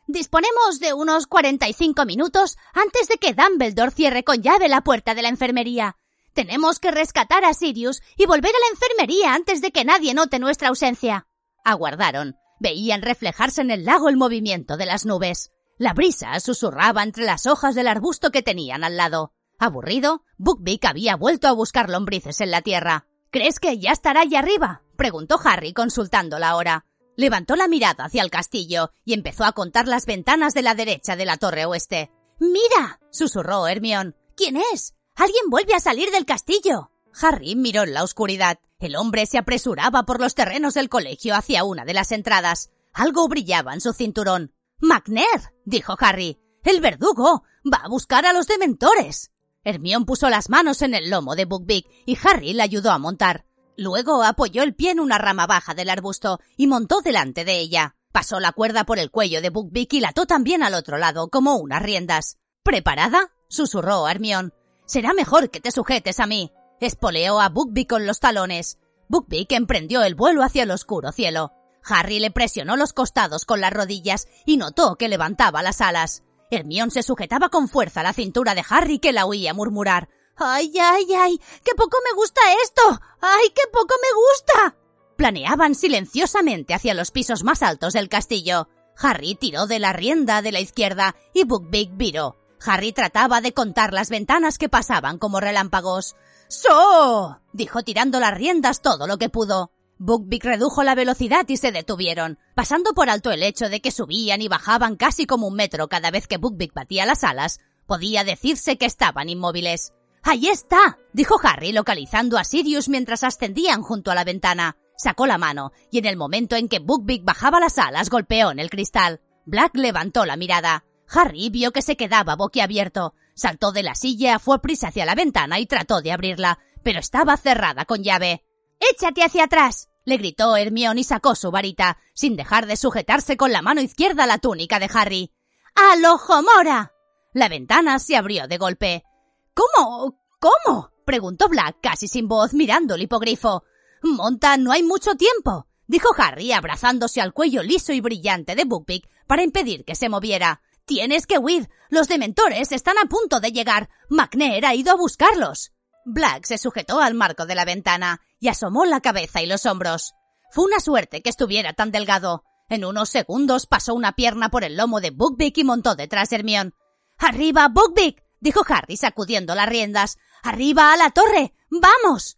Disponemos de unos 45 minutos antes de que Dumbledore cierre con llave la puerta de la enfermería. Tenemos que rescatar a Sirius y volver a la enfermería antes de que nadie note nuestra ausencia. Aguardaron. Veían reflejarse en el lago el movimiento de las nubes. La brisa susurraba entre las hojas del arbusto que tenían al lado. Aburrido, Buckbeak había vuelto a buscar lombrices en la tierra. ¿Crees que ya estará allá arriba? preguntó Harry consultando la hora. Levantó la mirada hacia el castillo y empezó a contar las ventanas de la derecha de la torre oeste. ¡Mira! susurró Hermione. ¿Quién es? ¡Alguien vuelve a salir del castillo! Harry miró en la oscuridad. El hombre se apresuraba por los terrenos del colegio hacia una de las entradas. Algo brillaba en su cinturón. ¡McNair! dijo Harry. El verdugo va a buscar a los dementores. Hermión puso las manos en el lomo de Buckbeak y Harry le ayudó a montar. Luego apoyó el pie en una rama baja del arbusto y montó delante de ella. Pasó la cuerda por el cuello de Buckbeak y la ató también al otro lado, como unas riendas. ¿Preparada? susurró Hermión. Será mejor que te sujetes a mí. Espoleó a Buckbeak con los talones. Buckbeak emprendió el vuelo hacia el oscuro cielo. Harry le presionó los costados con las rodillas y notó que levantaba las alas. Hermión se sujetaba con fuerza a la cintura de Harry que la oía murmurar. ¡Ay, ay, ay! ¡Qué poco me gusta esto! ¡Ay, qué poco me gusta! Planeaban silenciosamente hacia los pisos más altos del castillo. Harry tiró de la rienda de la izquierda y Buckbeak viró. Harry trataba de contar las ventanas que pasaban como relámpagos. ¡So! dijo tirando las riendas todo lo que pudo. Buckbeak redujo la velocidad y se detuvieron, pasando por alto el hecho de que subían y bajaban casi como un metro cada vez que Buckbeak batía las alas. Podía decirse que estaban inmóviles. ¡Ahí está! dijo Harry, localizando a Sirius mientras ascendían junto a la ventana. Sacó la mano, y en el momento en que Buckbeak bajaba las alas golpeó en el cristal. Black levantó la mirada. Harry vio que se quedaba boquiabierto. Saltó de la silla, fue prisa hacia la ventana y trató de abrirla, pero estaba cerrada con llave. ¡Échate hacia atrás! le gritó Hermione y sacó su varita, sin dejar de sujetarse con la mano izquierda la túnica de Harry. ¡Al mora! La ventana se abrió de golpe. ¿Cómo? ¿Cómo? preguntó Black casi sin voz mirando el hipogrifo. Monta, no hay mucho tiempo, dijo Harry abrazándose al cuello liso y brillante de Buckbeak para impedir que se moviera. Tienes que huir. Los dementores están a punto de llegar. McNair ha ido a buscarlos. Black se sujetó al marco de la ventana y asomó la cabeza y los hombros. Fue una suerte que estuviera tan delgado. En unos segundos pasó una pierna por el lomo de Buckbeak y montó detrás de Hermione. ¡Arriba, Buckbeak! dijo Harry sacudiendo las riendas. ¡Arriba a la torre! ¡Vamos!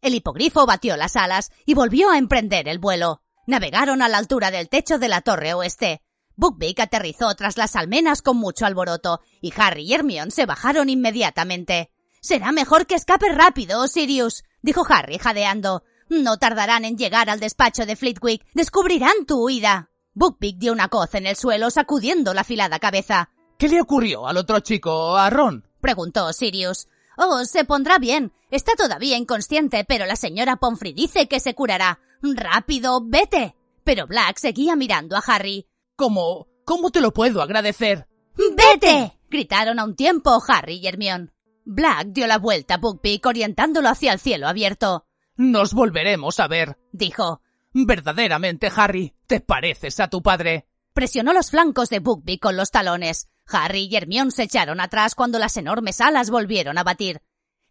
El hipogrifo batió las alas y volvió a emprender el vuelo. Navegaron a la altura del techo de la torre oeste. Buckbeak aterrizó tras las almenas con mucho alboroto, y Harry y Hermione se bajaron inmediatamente. Será mejor que escape rápido, Sirius, dijo Harry jadeando. No tardarán en llegar al despacho de Flitwick. Descubrirán tu huida. Buckbeak dio una coz en el suelo sacudiendo la afilada cabeza. ¿Qué le ocurrió al otro chico, a Ron? preguntó Sirius. Oh, se pondrá bien. Está todavía inconsciente, pero la señora Pomfrey dice que se curará. Rápido, vete. Pero Black seguía mirando a Harry. ¿Cómo? ¿Cómo te lo puedo agradecer? ¡Vete! gritaron a un tiempo Harry y Hermione. Black dio la vuelta a Buckbeak orientándolo hacia el cielo abierto. Nos volveremos a ver, dijo. Verdaderamente, Harry, te pareces a tu padre. Presionó los flancos de Buckbeak con los talones. Harry y Hermione se echaron atrás cuando las enormes alas volvieron a batir.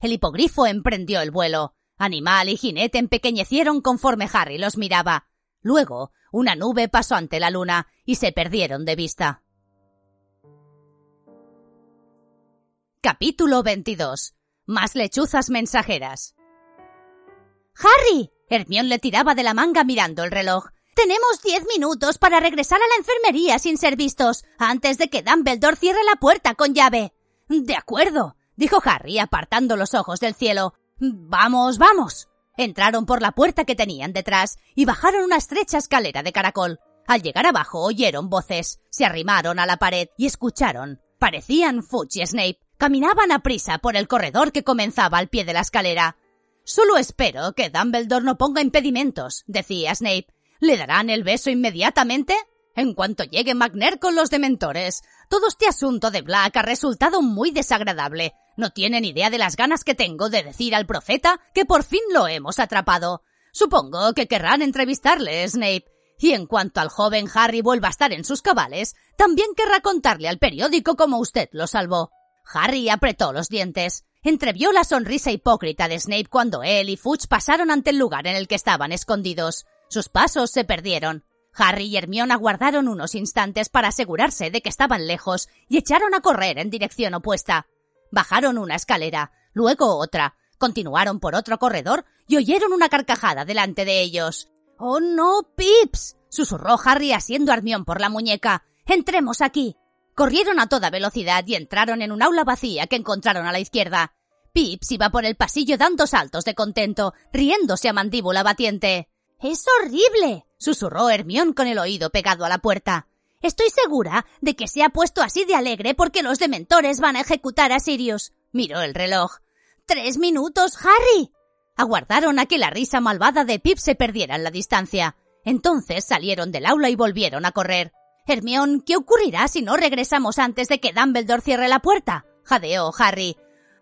El hipogrifo emprendió el vuelo. Animal y jinete empequeñecieron conforme Harry los miraba. Luego, una nube pasó ante la luna y se perdieron de vista. Capítulo 22. Más lechuzas mensajeras. ¡Harry! Hermione le tiraba de la manga mirando el reloj. Tenemos diez minutos para regresar a la enfermería sin ser vistos, antes de que Dumbledore cierre la puerta con llave. De acuerdo, dijo Harry apartando los ojos del cielo. Vamos, vamos. Entraron por la puerta que tenían detrás y bajaron una estrecha escalera de caracol. Al llegar abajo oyeron voces, se arrimaron a la pared y escucharon. Parecían Fudge y Snape. Caminaban a prisa por el corredor que comenzaba al pie de la escalera. Solo espero que Dumbledore no ponga impedimentos, decía Snape. ¿Le darán el beso inmediatamente? En cuanto llegue McNair con los dementores. Todo este asunto de Black ha resultado muy desagradable. No tienen idea de las ganas que tengo de decir al profeta que por fin lo hemos atrapado. Supongo que querrán entrevistarle, Snape. Y en cuanto al joven Harry vuelva a estar en sus cabales, también querrá contarle al periódico cómo usted lo salvó. Harry apretó los dientes. Entrevió la sonrisa hipócrita de Snape cuando él y Fudge pasaron ante el lugar en el que estaban escondidos. Sus pasos se perdieron. Harry y Hermione aguardaron unos instantes para asegurarse de que estaban lejos y echaron a correr en dirección opuesta. Bajaron una escalera, luego otra, continuaron por otro corredor y oyeron una carcajada delante de ellos. ¡Oh no, Pips! susurró Harry asiendo a Hermione por la muñeca. Entremos aquí. Corrieron a toda velocidad y entraron en un aula vacía que encontraron a la izquierda. Pips iba por el pasillo dando saltos de contento, riéndose a mandíbula batiente. ¡Es horrible! Susurró Hermión con el oído pegado a la puerta. Estoy segura de que se ha puesto así de alegre porque los dementores van a ejecutar a Sirius. Miró el reloj. ¡Tres minutos, Harry! Aguardaron a que la risa malvada de Pip se perdiera en la distancia. Entonces salieron del aula y volvieron a correr. Hermión, ¿qué ocurrirá si no regresamos antes de que Dumbledore cierre la puerta? jadeó Harry.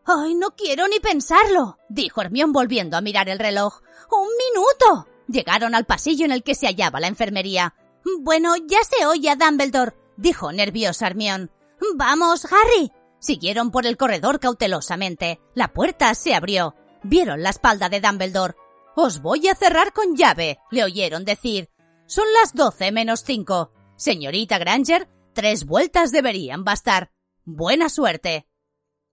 Ay, no quiero ni pensarlo, dijo Hermión volviendo a mirar el reloj. ¡Un minuto! Llegaron al pasillo en el que se hallaba la enfermería. Bueno, ya se oye a Dumbledore, dijo nerviosa Hermión. Vamos, Harry. Siguieron por el corredor cautelosamente. La puerta se abrió. Vieron la espalda de Dumbledore. Os voy a cerrar con llave, le oyeron decir. Son las doce menos cinco. Señorita Granger, tres vueltas deberían bastar. Buena suerte.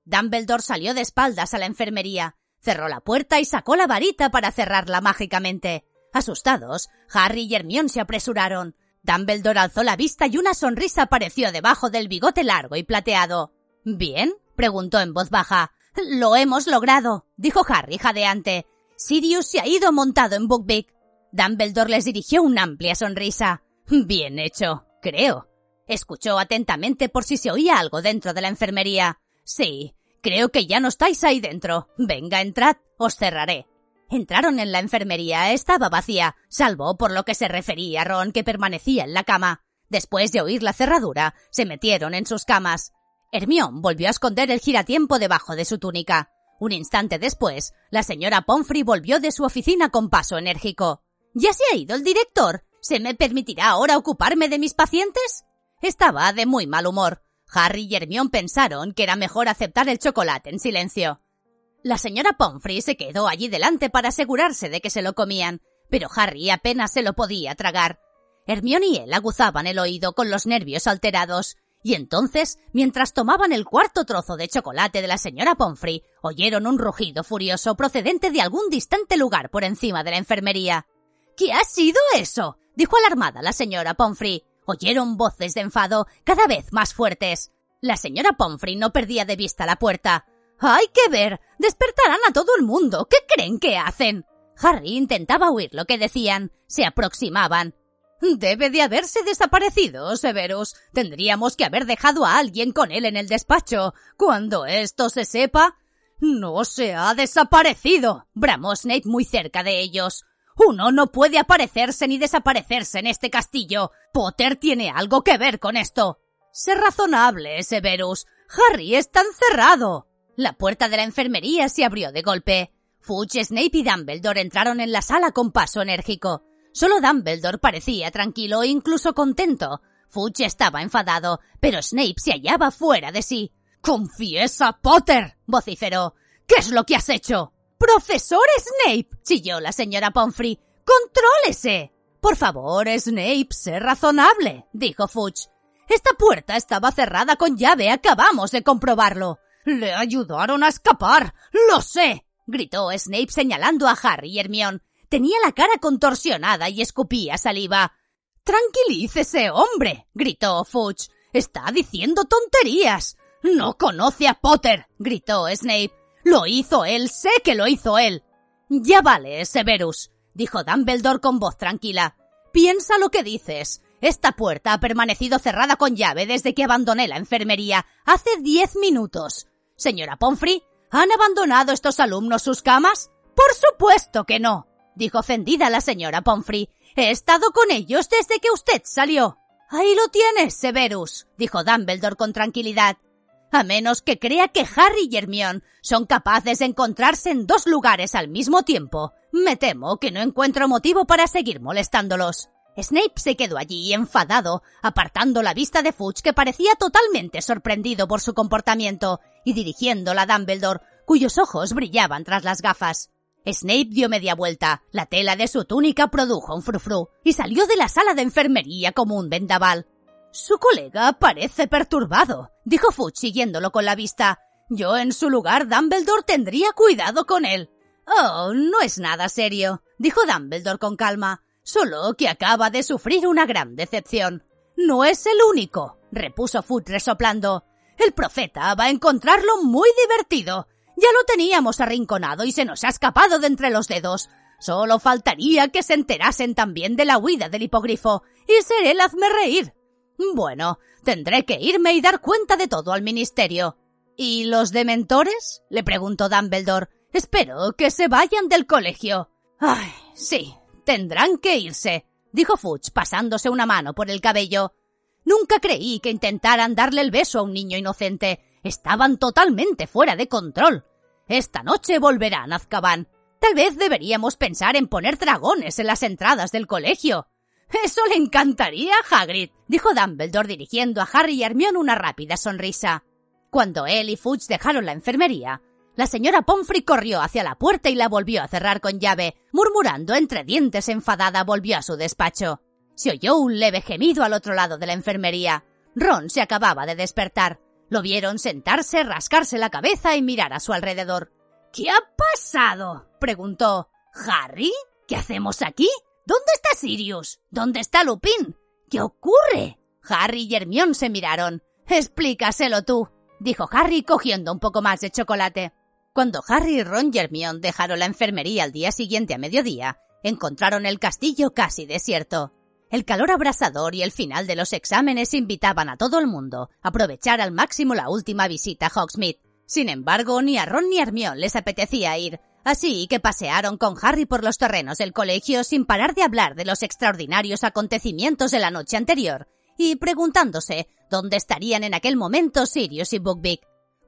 Dumbledore salió de espaldas a la enfermería, cerró la puerta y sacó la varita para cerrarla mágicamente. Asustados, Harry y Hermione se apresuraron. Dumbledore alzó la vista y una sonrisa apareció debajo del bigote largo y plateado. ¿Bien? preguntó en voz baja. Lo hemos logrado, dijo Harry jadeante. Sirius se ha ido montado en Buckbeak. Dumbledore les dirigió una amplia sonrisa. Bien hecho, creo. Escuchó atentamente por si se oía algo dentro de la enfermería. Sí, creo que ya no estáis ahí dentro. Venga, entrad, os cerraré. Entraron en la enfermería, estaba vacía, salvo por lo que se refería a Ron que permanecía en la cama. Después de oír la cerradura, se metieron en sus camas. Hermión volvió a esconder el giratiempo debajo de su túnica. Un instante después, la señora Pomfrey volvió de su oficina con paso enérgico. ¿Ya se ha ido el director? ¿Se me permitirá ahora ocuparme de mis pacientes? Estaba de muy mal humor. Harry y Hermione pensaron que era mejor aceptar el chocolate en silencio. La señora Pomfrey se quedó allí delante para asegurarse de que se lo comían, pero Harry apenas se lo podía tragar. Hermione y él aguzaban el oído con los nervios alterados, y entonces, mientras tomaban el cuarto trozo de chocolate de la señora Pomfrey, oyeron un rugido furioso procedente de algún distante lugar por encima de la enfermería. ¿Qué ha sido eso? dijo alarmada la señora Pomfrey. Oyeron voces de enfado cada vez más fuertes. La señora Pomfrey no perdía de vista la puerta. ¡Hay que ver! Despertarán a todo el mundo. ¿Qué creen que hacen? Harry intentaba oír lo que decían. Se aproximaban. Debe de haberse desaparecido, Severus. Tendríamos que haber dejado a alguien con él en el despacho. Cuando esto se sepa. No se ha desaparecido. bramó Snape muy cerca de ellos. Uno no puede aparecerse ni desaparecerse en este castillo. Potter tiene algo que ver con esto. Sé razonable, Severus. Harry está encerrado. La puerta de la enfermería se abrió de golpe. Fudge, Snape y Dumbledore entraron en la sala con paso enérgico. Solo Dumbledore parecía tranquilo e incluso contento. Fudge estaba enfadado, pero Snape se hallaba fuera de sí. ¡Confiesa, Potter! vociferó. ¿Qué es lo que has hecho? ¡Profesor Snape! chilló la señora Pomfrey. ¡Contrólese! Por favor, Snape, sé razonable, dijo Fudge. Esta puerta estaba cerrada con llave, acabamos de comprobarlo. Le ayudaron a escapar. Lo sé. gritó Snape señalando a Harry y Hermione. Tenía la cara contorsionada y escupía saliva. Tranquilícese, hombre. gritó Fudge. Está diciendo tonterías. No conoce a Potter. gritó Snape. Lo hizo él, sé que lo hizo él. Ya vale, Severus, dijo Dumbledore con voz tranquila. Piensa lo que dices. Esta puerta ha permanecido cerrada con llave desde que abandoné la enfermería hace diez minutos. Señora Pomfrey, ¿han abandonado estos alumnos sus camas? Por supuesto que no, dijo ofendida la señora Pomfrey. He estado con ellos desde que usted salió. Ahí lo tienes, Severus, dijo Dumbledore con tranquilidad. A menos que crea que Harry y Hermione son capaces de encontrarse en dos lugares al mismo tiempo, me temo que no encuentro motivo para seguir molestándolos. Snape se quedó allí enfadado, apartando la vista de Fudge que parecía totalmente sorprendido por su comportamiento y dirigiéndola a Dumbledore, cuyos ojos brillaban tras las gafas. Snape dio media vuelta, la tela de su túnica produjo un frufru y salió de la sala de enfermería como un vendaval. Su colega parece perturbado, dijo Fudge siguiéndolo con la vista. Yo en su lugar, Dumbledore tendría cuidado con él. Oh, no es nada serio, dijo Dumbledore con calma solo que acaba de sufrir una gran decepción. No es el único, repuso Foot resoplando. El profeta va a encontrarlo muy divertido. Ya lo teníamos arrinconado y se nos ha escapado de entre los dedos. Solo faltaría que se enterasen también de la huida del hipogrifo, y seré el hazme reír. Bueno, tendré que irme y dar cuenta de todo al ministerio. ¿Y los dementores? le preguntó Dumbledore. Espero que se vayan del colegio. Ay, sí, Tendrán que irse, dijo Fudge pasándose una mano por el cabello. Nunca creí que intentaran darle el beso a un niño inocente. Estaban totalmente fuera de control. Esta noche volverán a Azkaban. Tal vez deberíamos pensar en poner dragones en las entradas del colegio. Eso le encantaría a Hagrid, dijo Dumbledore dirigiendo a Harry y Hermione una rápida sonrisa. Cuando él y Fudge dejaron la enfermería, la señora Pomfrey corrió hacia la puerta y la volvió a cerrar con llave. Murmurando entre dientes enfadada, volvió a su despacho. Se oyó un leve gemido al otro lado de la enfermería. Ron se acababa de despertar. Lo vieron sentarse, rascarse la cabeza y mirar a su alrededor. ¿Qué ha pasado? preguntó. ¿Harry? ¿Qué hacemos aquí? ¿Dónde está Sirius? ¿Dónde está Lupin? ¿Qué ocurre? Harry y Hermione se miraron. Explícaselo tú, dijo Harry cogiendo un poco más de chocolate. Cuando Harry, Ron y Hermione dejaron la enfermería al día siguiente a mediodía, encontraron el castillo casi desierto. El calor abrasador y el final de los exámenes invitaban a todo el mundo a aprovechar al máximo la última visita a Hogsmeade. Sin embargo, ni a Ron ni a Hermione les apetecía ir, así que pasearon con Harry por los terrenos del colegio sin parar de hablar de los extraordinarios acontecimientos de la noche anterior y preguntándose dónde estarían en aquel momento Sirius y Buckbeak.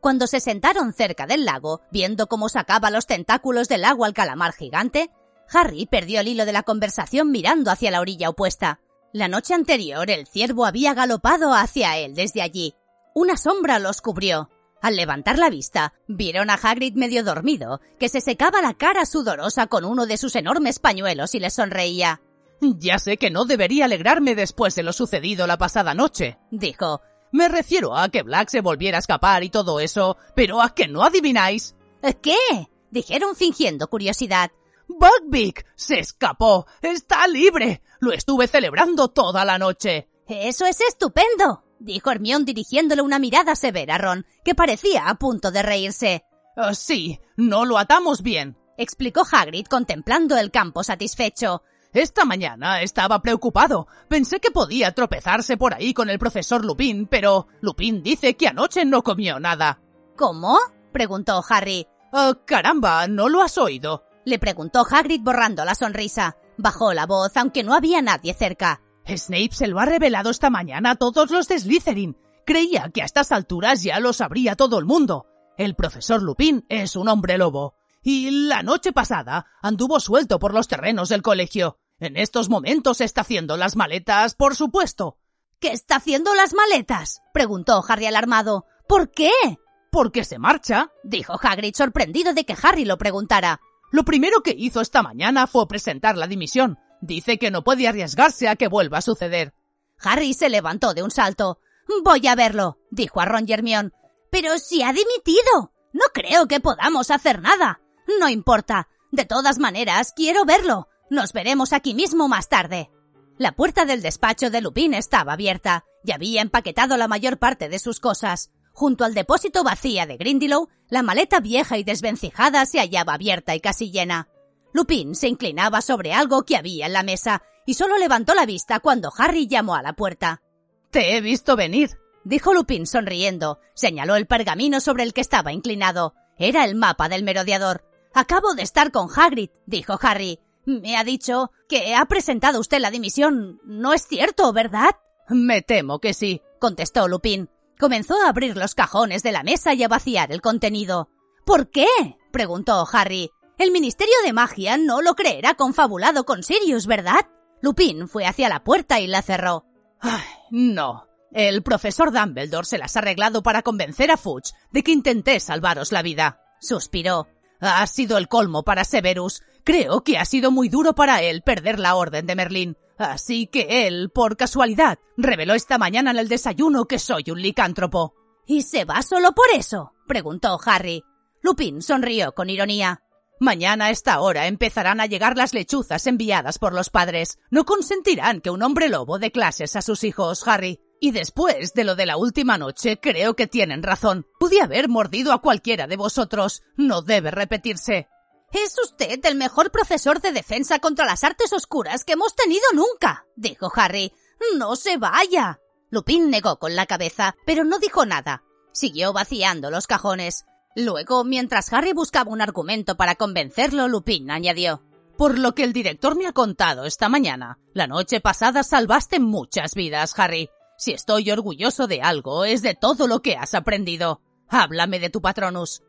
Cuando se sentaron cerca del lago, viendo cómo sacaba los tentáculos del agua al calamar gigante, Harry perdió el hilo de la conversación mirando hacia la orilla opuesta. La noche anterior el ciervo había galopado hacia él desde allí. Una sombra los cubrió. Al levantar la vista, vieron a Hagrid medio dormido, que se secaba la cara sudorosa con uno de sus enormes pañuelos y les sonreía. Ya sé que no debería alegrarme después de lo sucedido la pasada noche, dijo, me refiero a que Black se volviera a escapar y todo eso, pero ¿a que no adivináis? ¿Qué? dijeron fingiendo curiosidad. Buckbeak se escapó. Está libre. Lo estuve celebrando toda la noche. Eso es estupendo, dijo Hermión dirigiéndole una mirada severa a Ron, que parecía a punto de reírse. Ah, sí, no lo atamos bien, explicó Hagrid contemplando el campo satisfecho. Esta mañana estaba preocupado. Pensé que podía tropezarse por ahí con el profesor Lupin, pero Lupin dice que anoche no comió nada. ¿Cómo? preguntó Harry. Oh, caramba, ¿no lo has oído? Le preguntó Hagrid borrando la sonrisa. Bajó la voz, aunque no había nadie cerca. Snape se lo ha revelado esta mañana a todos los de Slytherin. Creía que a estas alturas ya lo sabría todo el mundo. El profesor Lupin es un hombre lobo. Y la noche pasada anduvo suelto por los terrenos del colegio. En estos momentos está haciendo las maletas, por supuesto. ¿Qué está haciendo las maletas? preguntó Harry alarmado. ¿Por qué? Porque se marcha, dijo Hagrid sorprendido de que Harry lo preguntara. Lo primero que hizo esta mañana fue presentar la dimisión. Dice que no puede arriesgarse a que vuelva a suceder. Harry se levantó de un salto. Voy a verlo, dijo a Ron Hermione. Pero si ha dimitido. No creo que podamos hacer nada. No importa. De todas maneras, quiero verlo. Nos veremos aquí mismo más tarde. La puerta del despacho de Lupin estaba abierta y había empaquetado la mayor parte de sus cosas. Junto al depósito vacía de Grindylow, la maleta vieja y desvencijada se hallaba abierta y casi llena. Lupin se inclinaba sobre algo que había en la mesa y solo levantó la vista cuando Harry llamó a la puerta. Te he visto venir, dijo Lupin sonriendo. Señaló el pergamino sobre el que estaba inclinado. Era el mapa del merodeador. Acabo de estar con Hagrid, dijo Harry. Me ha dicho que ha presentado usted la dimisión. No es cierto, ¿verdad? Me temo que sí, contestó Lupin. Comenzó a abrir los cajones de la mesa y a vaciar el contenido. ¿Por qué? preguntó Harry. El Ministerio de Magia no lo creerá confabulado con Sirius, ¿verdad? Lupin fue hacia la puerta y la cerró. No. El profesor Dumbledore se las ha arreglado para convencer a Fudge de que intenté salvaros la vida. Suspiró. Ha sido el colmo para Severus. Creo que ha sido muy duro para él perder la orden de Merlín. Así que él, por casualidad, reveló esta mañana en el desayuno que soy un licántropo. ¿Y se va solo por eso? preguntó Harry. Lupin sonrió con ironía. Mañana a esta hora empezarán a llegar las lechuzas enviadas por los padres. No consentirán que un hombre lobo dé clases a sus hijos, Harry. Y después de lo de la última noche, creo que tienen razón. Pude haber mordido a cualquiera de vosotros. No debe repetirse. Es usted el mejor profesor de defensa contra las artes oscuras que hemos tenido nunca, dijo Harry. No se vaya. Lupin negó con la cabeza, pero no dijo nada. Siguió vaciando los cajones. Luego, mientras Harry buscaba un argumento para convencerlo, Lupin añadió. Por lo que el director me ha contado esta mañana, la noche pasada salvaste muchas vidas, Harry. Si estoy orgulloso de algo, es de todo lo que has aprendido. Háblame de tu patronus.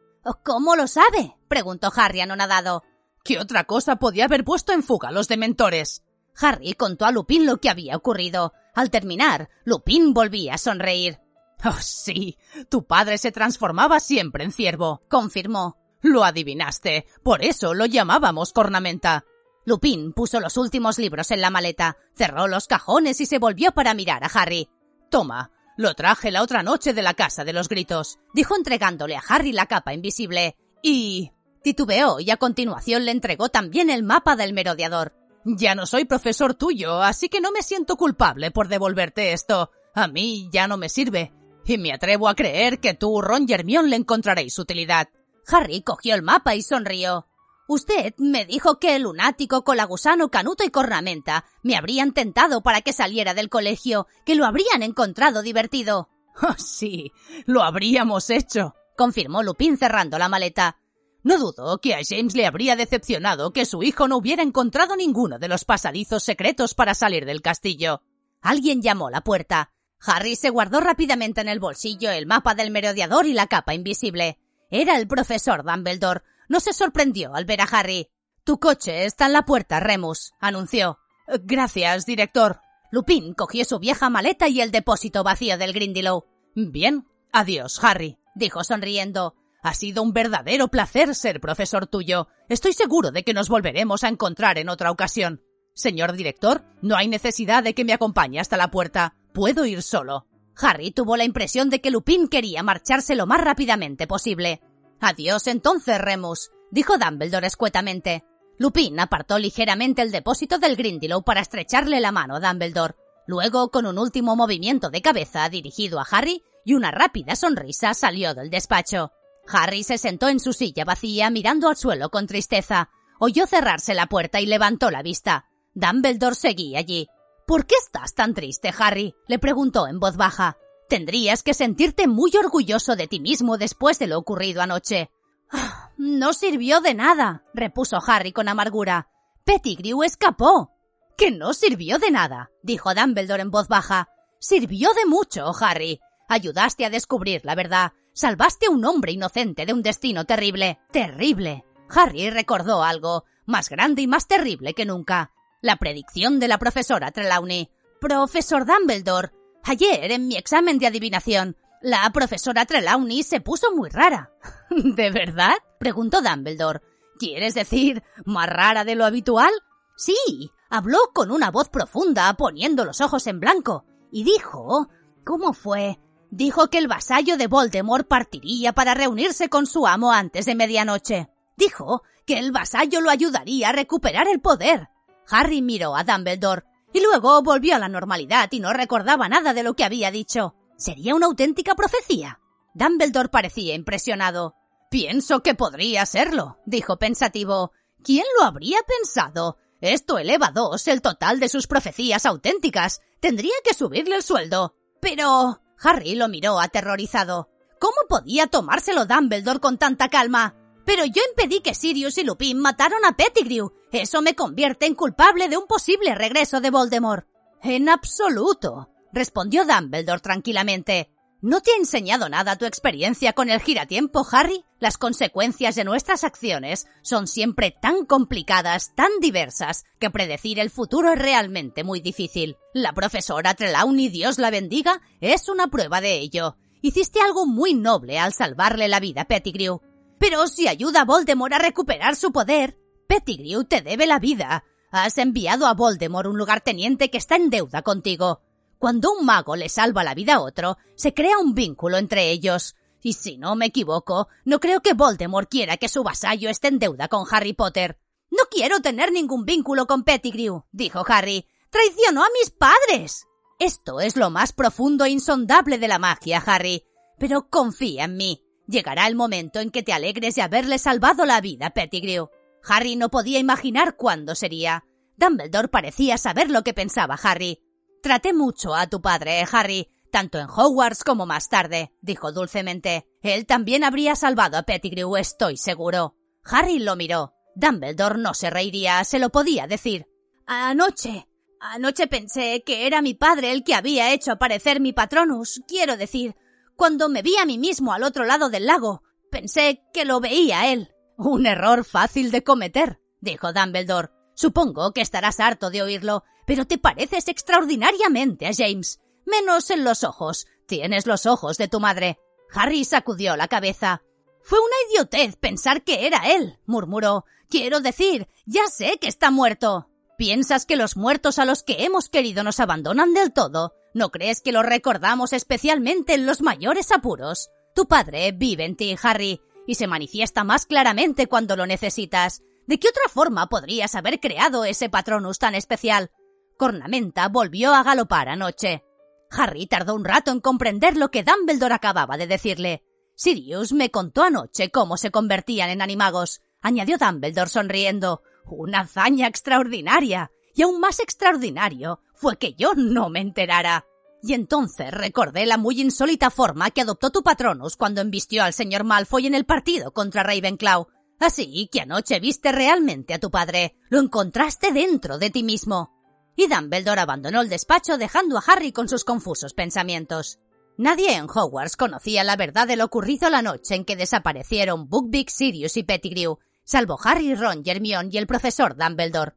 ¿Cómo lo sabe? preguntó Harry anonadado. ¿Qué otra cosa podía haber puesto en fuga a los dementores? Harry contó a Lupin lo que había ocurrido. Al terminar, Lupin volvía a sonreír. Oh, sí. Tu padre se transformaba siempre en ciervo, confirmó. Lo adivinaste. Por eso lo llamábamos cornamenta. Lupin puso los últimos libros en la maleta, cerró los cajones y se volvió para mirar a Harry. Toma, lo traje la otra noche de la casa de los gritos, dijo entregándole a Harry la capa invisible. Y... titubeó y a continuación le entregó también el mapa del merodeador. Ya no soy profesor tuyo, así que no me siento culpable por devolverte esto. A mí ya no me sirve. Y me atrevo a creer que tú, Ron y le encontraréis utilidad. Harry cogió el mapa y sonrió. Usted me dijo que el lunático, colagusano, canuto y cornamenta me habrían tentado para que saliera del colegio, que lo habrían encontrado divertido. Oh, sí, lo habríamos hecho, confirmó Lupin cerrando la maleta. No dudo que a James le habría decepcionado que su hijo no hubiera encontrado ninguno de los pasadizos secretos para salir del castillo. Alguien llamó a la puerta. Harry se guardó rápidamente en el bolsillo el mapa del merodeador y la capa invisible. Era el profesor Dumbledore, no se sorprendió al ver a Harry. Tu coche está en la puerta, Remus, anunció. Gracias, director. Lupin cogió su vieja maleta y el depósito vacío del Grindylow. Bien. Adiós, Harry, dijo sonriendo. Ha sido un verdadero placer ser profesor tuyo. Estoy seguro de que nos volveremos a encontrar en otra ocasión. Señor director, no hay necesidad de que me acompañe hasta la puerta. Puedo ir solo. Harry tuvo la impresión de que Lupin quería marcharse lo más rápidamente posible. Adiós entonces, Remus, dijo Dumbledore escuetamente. Lupin apartó ligeramente el depósito del Grindylow para estrecharle la mano a Dumbledore. Luego, con un último movimiento de cabeza dirigido a Harry y una rápida sonrisa, salió del despacho. Harry se sentó en su silla vacía mirando al suelo con tristeza. Oyó cerrarse la puerta y levantó la vista. Dumbledore seguía allí. ¿Por qué estás tan triste, Harry? le preguntó en voz baja. Tendrías que sentirte muy orgulloso de ti mismo después de lo ocurrido anoche. Ah, no sirvió de nada, repuso Harry con amargura. Pettigrew escapó. Que no sirvió de nada, dijo Dumbledore en voz baja. Sirvió de mucho, Harry. Ayudaste a descubrir la verdad. Salvaste a un hombre inocente de un destino terrible. Terrible. Harry recordó algo, más grande y más terrible que nunca. La predicción de la profesora Trelawney. Profesor Dumbledore, Ayer, en mi examen de adivinación, la profesora Trelawney se puso muy rara. ¿De verdad? preguntó Dumbledore. ¿Quieres decir más rara de lo habitual? Sí, habló con una voz profunda, poniendo los ojos en blanco, y dijo... ¿Cómo fue? Dijo que el vasallo de Voldemort partiría para reunirse con su amo antes de medianoche. Dijo que el vasallo lo ayudaría a recuperar el poder. Harry miró a Dumbledore y luego volvió a la normalidad y no recordaba nada de lo que había dicho. ¿Sería una auténtica profecía? Dumbledore parecía impresionado. Pienso que podría serlo, dijo pensativo. ¿Quién lo habría pensado? Esto eleva dos el total de sus profecías auténticas. Tendría que subirle el sueldo. Pero... Harry lo miró aterrorizado. ¿Cómo podía tomárselo Dumbledore con tanta calma? Pero yo impedí que Sirius y Lupin mataron a Pettigrew. Eso me convierte en culpable de un posible regreso de Voldemort. En absoluto, respondió Dumbledore tranquilamente. ¿No te ha enseñado nada tu experiencia con el giratiempo, Harry? Las consecuencias de nuestras acciones son siempre tan complicadas, tan diversas, que predecir el futuro es realmente muy difícil. La profesora Trelawney, Dios la bendiga, es una prueba de ello. Hiciste algo muy noble al salvarle la vida a Pettigrew. Pero si ayuda a Voldemort a recuperar su poder, Pettigrew te debe la vida. Has enviado a Voldemort un lugarteniente que está en deuda contigo. Cuando un mago le salva la vida a otro, se crea un vínculo entre ellos. Y si no me equivoco, no creo que Voldemort quiera que su vasallo esté en deuda con Harry Potter. No quiero tener ningún vínculo con Pettigrew, dijo Harry. Traicionó a mis padres. Esto es lo más profundo e insondable de la magia, Harry. Pero confía en mí. Llegará el momento en que te alegres de haberle salvado la vida, Pettigrew. Harry no podía imaginar cuándo sería. Dumbledore parecía saber lo que pensaba Harry. Traté mucho a tu padre, Harry, tanto en Hogwarts como más tarde, dijo dulcemente. Él también habría salvado a Pettigrew, estoy seguro. Harry lo miró. Dumbledore no se reiría, se lo podía decir. Anoche. Anoche pensé que era mi padre el que había hecho aparecer mi patronus, quiero decir, cuando me vi a mí mismo al otro lado del lago, pensé que lo veía él. Un error fácil de cometer, dijo Dumbledore. Supongo que estarás harto de oírlo, pero te pareces extraordinariamente a James. Menos en los ojos. Tienes los ojos de tu madre. Harry sacudió la cabeza. Fue una idiotez pensar que era él, murmuró. Quiero decir, ya sé que está muerto. ¿Piensas que los muertos a los que hemos querido nos abandonan del todo? ¿No crees que los recordamos especialmente en los mayores apuros? Tu padre vive en ti, Harry, y se manifiesta más claramente cuando lo necesitas. ¿De qué otra forma podrías haber creado ese patronus tan especial? Cornamenta volvió a galopar anoche. Harry tardó un rato en comprender lo que Dumbledore acababa de decirle. Sirius me contó anoche cómo se convertían en animagos, añadió Dumbledore sonriendo. Una hazaña extraordinaria. Y aún más extraordinario fue que yo no me enterara. Y entonces recordé la muy insólita forma que adoptó tu patronus cuando embistió al señor Malfoy en el partido contra Ravenclaw. Así que anoche viste realmente a tu padre. Lo encontraste dentro de ti mismo. Y Dumbledore abandonó el despacho dejando a Harry con sus confusos pensamientos. Nadie en Hogwarts conocía la verdad de lo ocurrido la noche en que desaparecieron Buckbeak, Sirius y Pettigrew, salvo Harry, Ron, Hermione y el profesor Dumbledore.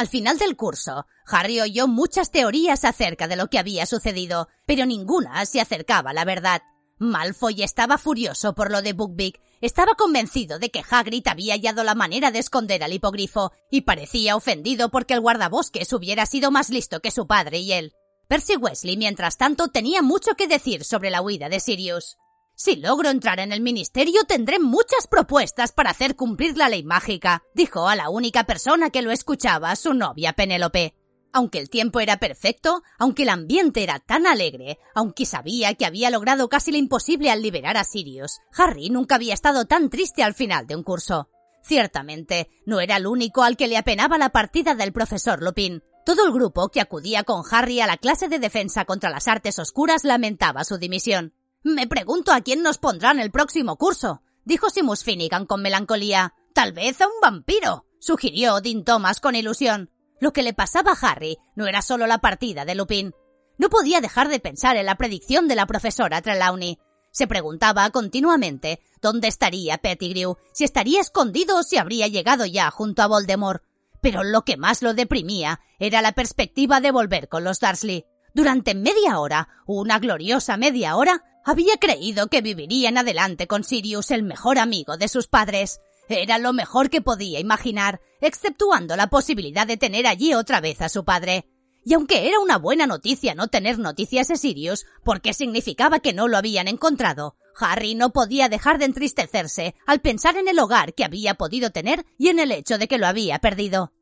Al final del curso, Harry oyó muchas teorías acerca de lo que había sucedido, pero ninguna se acercaba a la verdad. Malfoy estaba furioso por lo de Buckbeak. Estaba convencido de que Hagrid había hallado la manera de esconder al hipogrifo y parecía ofendido porque el guardabosques hubiera sido más listo que su padre y él. Percy Wesley, mientras tanto, tenía mucho que decir sobre la huida de Sirius. Si logro entrar en el ministerio tendré muchas propuestas para hacer cumplir la ley mágica, dijo a la única persona que lo escuchaba, su novia Penélope. Aunque el tiempo era perfecto, aunque el ambiente era tan alegre, aunque sabía que había logrado casi lo imposible al liberar a Sirius, Harry nunca había estado tan triste al final de un curso. Ciertamente, no era el único al que le apenaba la partida del profesor Lupin. Todo el grupo que acudía con Harry a la clase de defensa contra las artes oscuras lamentaba su dimisión. Me pregunto a quién nos pondrán el próximo curso, dijo Simus Finnegan con melancolía. Tal vez a un vampiro, sugirió Dean Thomas con ilusión. Lo que le pasaba a Harry no era solo la partida de Lupin. No podía dejar de pensar en la predicción de la profesora Trelawney. Se preguntaba continuamente dónde estaría Pettigrew, si estaría escondido o si habría llegado ya junto a Voldemort. Pero lo que más lo deprimía era la perspectiva de volver con los Dursley. Durante media hora, una gloriosa media hora, había creído que viviría en adelante con Sirius, el mejor amigo de sus padres. Era lo mejor que podía imaginar, exceptuando la posibilidad de tener allí otra vez a su padre. Y aunque era una buena noticia no tener noticias de Sirius, porque significaba que no lo habían encontrado, Harry no podía dejar de entristecerse al pensar en el hogar que había podido tener y en el hecho de que lo había perdido.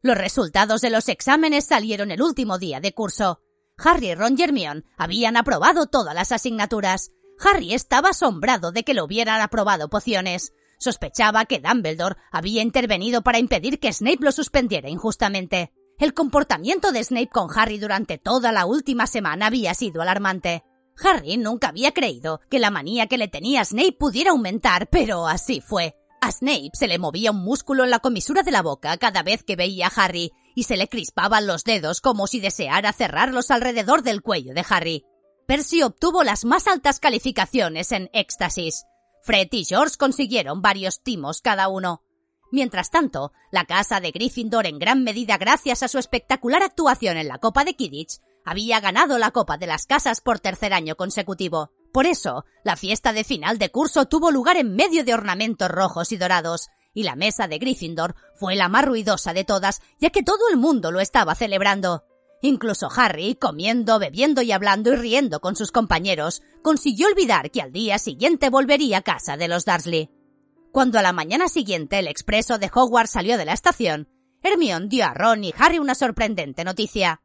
Los resultados de los exámenes salieron el último día de curso. Harry, Ron y habían aprobado todas las asignaturas. Harry estaba asombrado de que lo hubieran aprobado pociones. Sospechaba que Dumbledore había intervenido para impedir que Snape lo suspendiera injustamente. El comportamiento de Snape con Harry durante toda la última semana había sido alarmante. Harry nunca había creído que la manía que le tenía Snape pudiera aumentar, pero así fue. A Snape se le movía un músculo en la comisura de la boca cada vez que veía a Harry, y se le crispaban los dedos como si deseara cerrarlos alrededor del cuello de Harry. Percy obtuvo las más altas calificaciones en éxtasis. Fred y George consiguieron varios timos cada uno. Mientras tanto, la casa de Gryffindor, en gran medida gracias a su espectacular actuación en la Copa de Kidditch, había ganado la Copa de las Casas por tercer año consecutivo. Por eso, la fiesta de final de curso tuvo lugar en medio de ornamentos rojos y dorados, y la mesa de Gryffindor fue la más ruidosa de todas, ya que todo el mundo lo estaba celebrando. Incluso Harry, comiendo, bebiendo y hablando y riendo con sus compañeros, consiguió olvidar que al día siguiente volvería a casa de los Dursley. Cuando a la mañana siguiente el expreso de Hogwarts salió de la estación, Hermione dio a Ron y Harry una sorprendente noticia.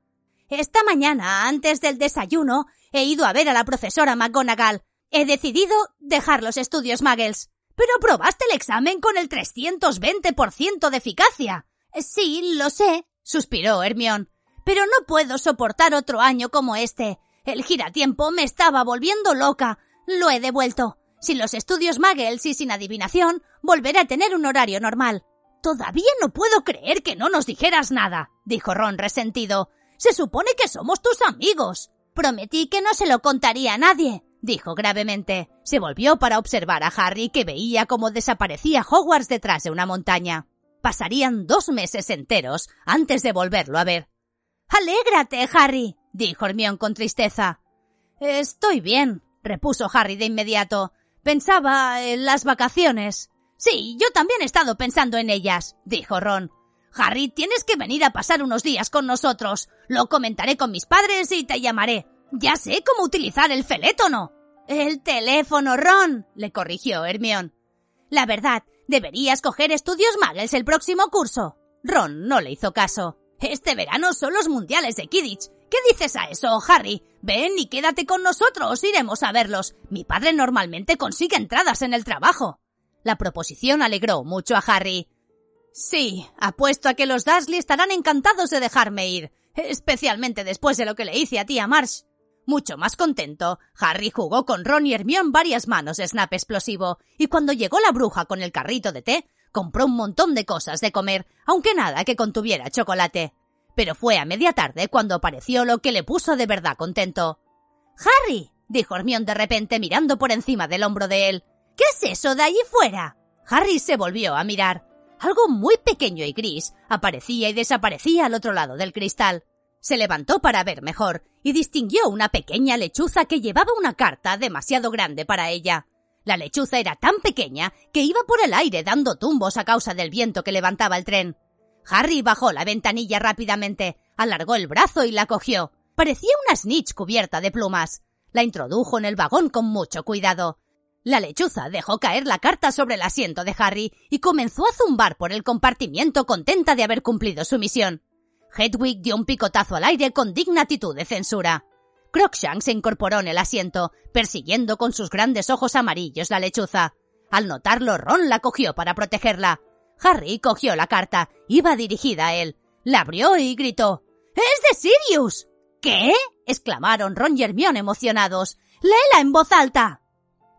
Esta mañana, antes del desayuno, he ido a ver a la profesora McGonagall. He decidido dejar los estudios Muggles. Pero probaste el examen con el 320% de eficacia. Sí, lo sé, suspiró Hermione pero no puedo soportar otro año como este. El giratiempo me estaba volviendo loca. Lo he devuelto. Sin los estudios Muggles y sin adivinación, volveré a tener un horario normal. Todavía no puedo creer que no nos dijeras nada, dijo Ron resentido. Se supone que somos tus amigos. Prometí que no se lo contaría a nadie, dijo gravemente. Se volvió para observar a Harry que veía cómo desaparecía Hogwarts detrás de una montaña. Pasarían dos meses enteros antes de volverlo a ver. Alégrate, Harry, dijo Hermión con tristeza. Estoy bien, repuso Harry de inmediato. Pensaba en las vacaciones. Sí, yo también he estado pensando en ellas, dijo Ron. Harry, tienes que venir a pasar unos días con nosotros. Lo comentaré con mis padres y te llamaré. Ya sé cómo utilizar el felétono. El teléfono, Ron, le corrigió Hermión. La verdad, deberías coger estudios Muggles el próximo curso. Ron no le hizo caso. Este verano son los mundiales de Kidditch. ¿Qué dices a eso, Harry? Ven y quédate con nosotros, iremos a verlos. Mi padre normalmente consigue entradas en el trabajo. La proposición alegró mucho a Harry. Sí, apuesto a que los Dursley estarán encantados de dejarme ir, especialmente después de lo que le hice a tía Marsh. Mucho más contento, Harry jugó con Ron y Hermione varias manos de snap explosivo, y cuando llegó la bruja con el carrito de té, compró un montón de cosas de comer, aunque nada que contuviera chocolate. Pero fue a media tarde cuando apareció lo que le puso de verdad contento. Harry, dijo Hermión de repente mirando por encima del hombro de él. ¿Qué es eso de allí fuera? Harry se volvió a mirar. Algo muy pequeño y gris aparecía y desaparecía al otro lado del cristal. Se levantó para ver mejor y distinguió una pequeña lechuza que llevaba una carta demasiado grande para ella. La lechuza era tan pequeña que iba por el aire dando tumbos a causa del viento que levantaba el tren. Harry bajó la ventanilla rápidamente, alargó el brazo y la cogió. Parecía una snitch cubierta de plumas. La introdujo en el vagón con mucho cuidado. La lechuza dejó caer la carta sobre el asiento de Harry y comenzó a zumbar por el compartimiento contenta de haber cumplido su misión. Hedwig dio un picotazo al aire con digna actitud de censura. Crookshank se incorporó en el asiento, persiguiendo con sus grandes ojos amarillos la lechuza. Al notarlo, Ron la cogió para protegerla. Harry cogió la carta. Iba dirigida a él. La abrió y gritó. ¡Es de Sirius! ¿Qué? exclamaron Ron y Hermione emocionados. ¡Léela en voz alta!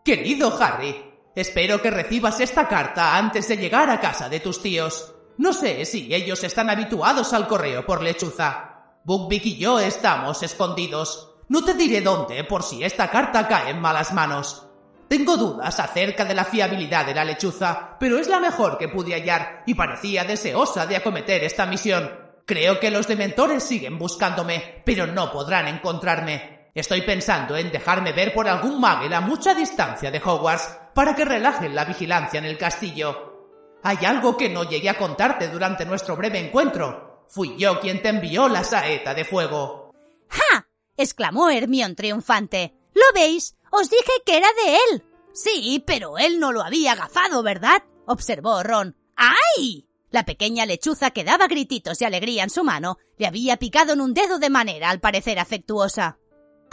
Querido Harry, espero que recibas esta carta antes de llegar a casa de tus tíos. No sé si ellos están habituados al correo por lechuza. Buckbeak y yo estamos escondidos. No te diré dónde por si esta carta cae en malas manos. Tengo dudas acerca de la fiabilidad de la lechuza, pero es la mejor que pude hallar y parecía deseosa de acometer esta misión. Creo que los dementores siguen buscándome, pero no podrán encontrarme. Estoy pensando en dejarme ver por algún muggle a mucha distancia de Hogwarts para que relajen la vigilancia en el castillo. Hay algo que no llegué a contarte durante nuestro breve encuentro. Fui yo quien te envió la saeta de fuego. ¡Ja! exclamó Hermión triunfante. ¿Lo veis? Os dije que era de él. Sí, pero él no lo había agafado, ¿verdad? observó Ron. ¡Ay! La pequeña lechuza que daba grititos de alegría en su mano le había picado en un dedo de manera al parecer afectuosa.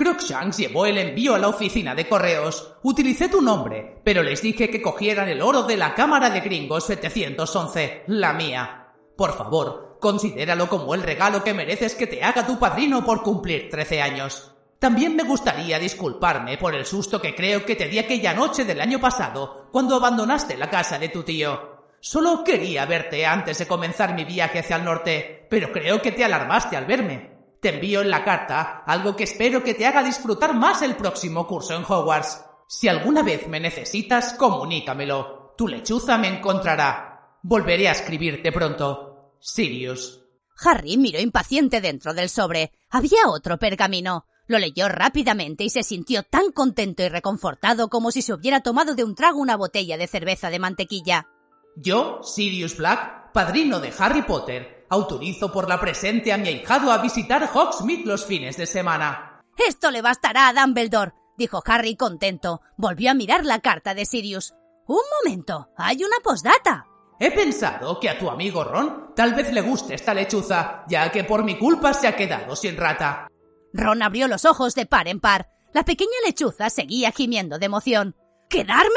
Crookshanks llevó el envío a la oficina de correos. Utilicé tu nombre, pero les dije que cogieran el oro de la Cámara de Gringos 711, la mía. Por favor, Considéralo como el regalo que mereces que te haga tu padrino por cumplir 13 años. También me gustaría disculparme por el susto que creo que te di aquella noche del año pasado, cuando abandonaste la casa de tu tío. Solo quería verte antes de comenzar mi viaje hacia el norte, pero creo que te alarmaste al verme. Te envío en la carta algo que espero que te haga disfrutar más el próximo curso en Hogwarts. Si alguna vez me necesitas, comunícamelo. Tu lechuza me encontrará. Volveré a escribirte pronto. Sirius. Harry miró impaciente dentro del sobre. Había otro pergamino. Lo leyó rápidamente y se sintió tan contento y reconfortado como si se hubiera tomado de un trago una botella de cerveza de mantequilla. Yo, Sirius Black, padrino de Harry Potter, autorizo por la presente a mi ahijado a visitar Hogsmeade los fines de semana. Esto le bastará a Dumbledore, dijo Harry contento. Volvió a mirar la carta de Sirius. Un momento, hay una postdata. He pensado que a tu amigo Ron tal vez le guste esta lechuza, ya que por mi culpa se ha quedado sin rata. Ron abrió los ojos de par en par. La pequeña lechuza seguía gimiendo de emoción. ¿Quedármela?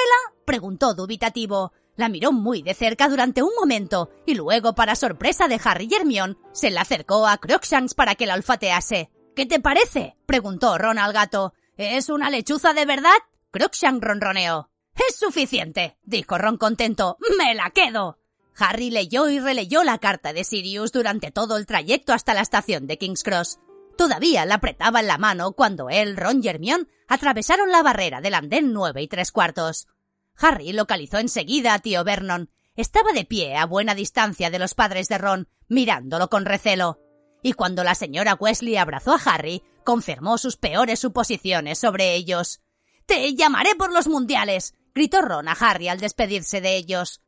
preguntó dubitativo. La miró muy de cerca durante un momento y luego, para sorpresa de Harry y se la acercó a Crookshanks para que la olfatease. ¿Qué te parece? preguntó Ron al gato. ¿Es una lechuza de verdad? Crookshanks ronroneó. Es suficiente, dijo Ron contento. ¡Me la quedo! Harry leyó y releyó la carta de Sirius durante todo el trayecto hasta la estación de King's Cross. Todavía la apretaba en la mano cuando él, Ron y atravesaron la barrera del andén nueve y tres cuartos. Harry localizó enseguida a tío Vernon. Estaba de pie a buena distancia de los padres de Ron, mirándolo con recelo. Y cuando la señora Wesley abrazó a Harry, confirmó sus peores suposiciones sobre ellos. Te llamaré por los mundiales, gritó Ron a Harry al despedirse de ellos.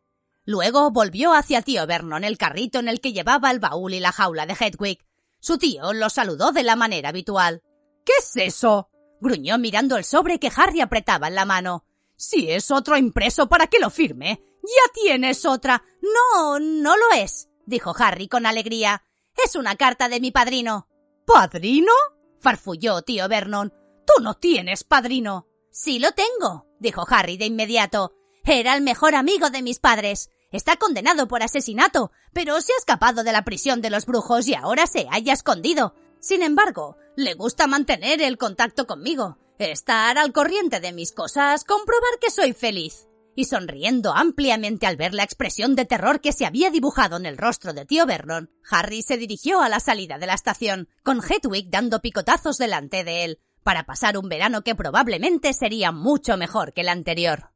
Luego volvió hacia tío Vernon el carrito en el que llevaba el baúl y la jaula de Hedwig. Su tío lo saludó de la manera habitual. ¿Qué es eso? gruñó mirando el sobre que Harry apretaba en la mano. Si es otro impreso, ¿para que lo firme? Ya tienes otra. No, no lo es, dijo Harry con alegría. Es una carta de mi padrino. ¿Padrino? farfulló tío Vernon. Tú no tienes padrino. Sí lo tengo, dijo Harry de inmediato. Era el mejor amigo de mis padres. Está condenado por asesinato, pero se ha escapado de la prisión de los brujos y ahora se haya escondido. Sin embargo, le gusta mantener el contacto conmigo, estar al corriente de mis cosas, comprobar que soy feliz. Y sonriendo ampliamente al ver la expresión de terror que se había dibujado en el rostro de tío Vernon, Harry se dirigió a la salida de la estación, con Hedwig dando picotazos delante de él, para pasar un verano que probablemente sería mucho mejor que el anterior.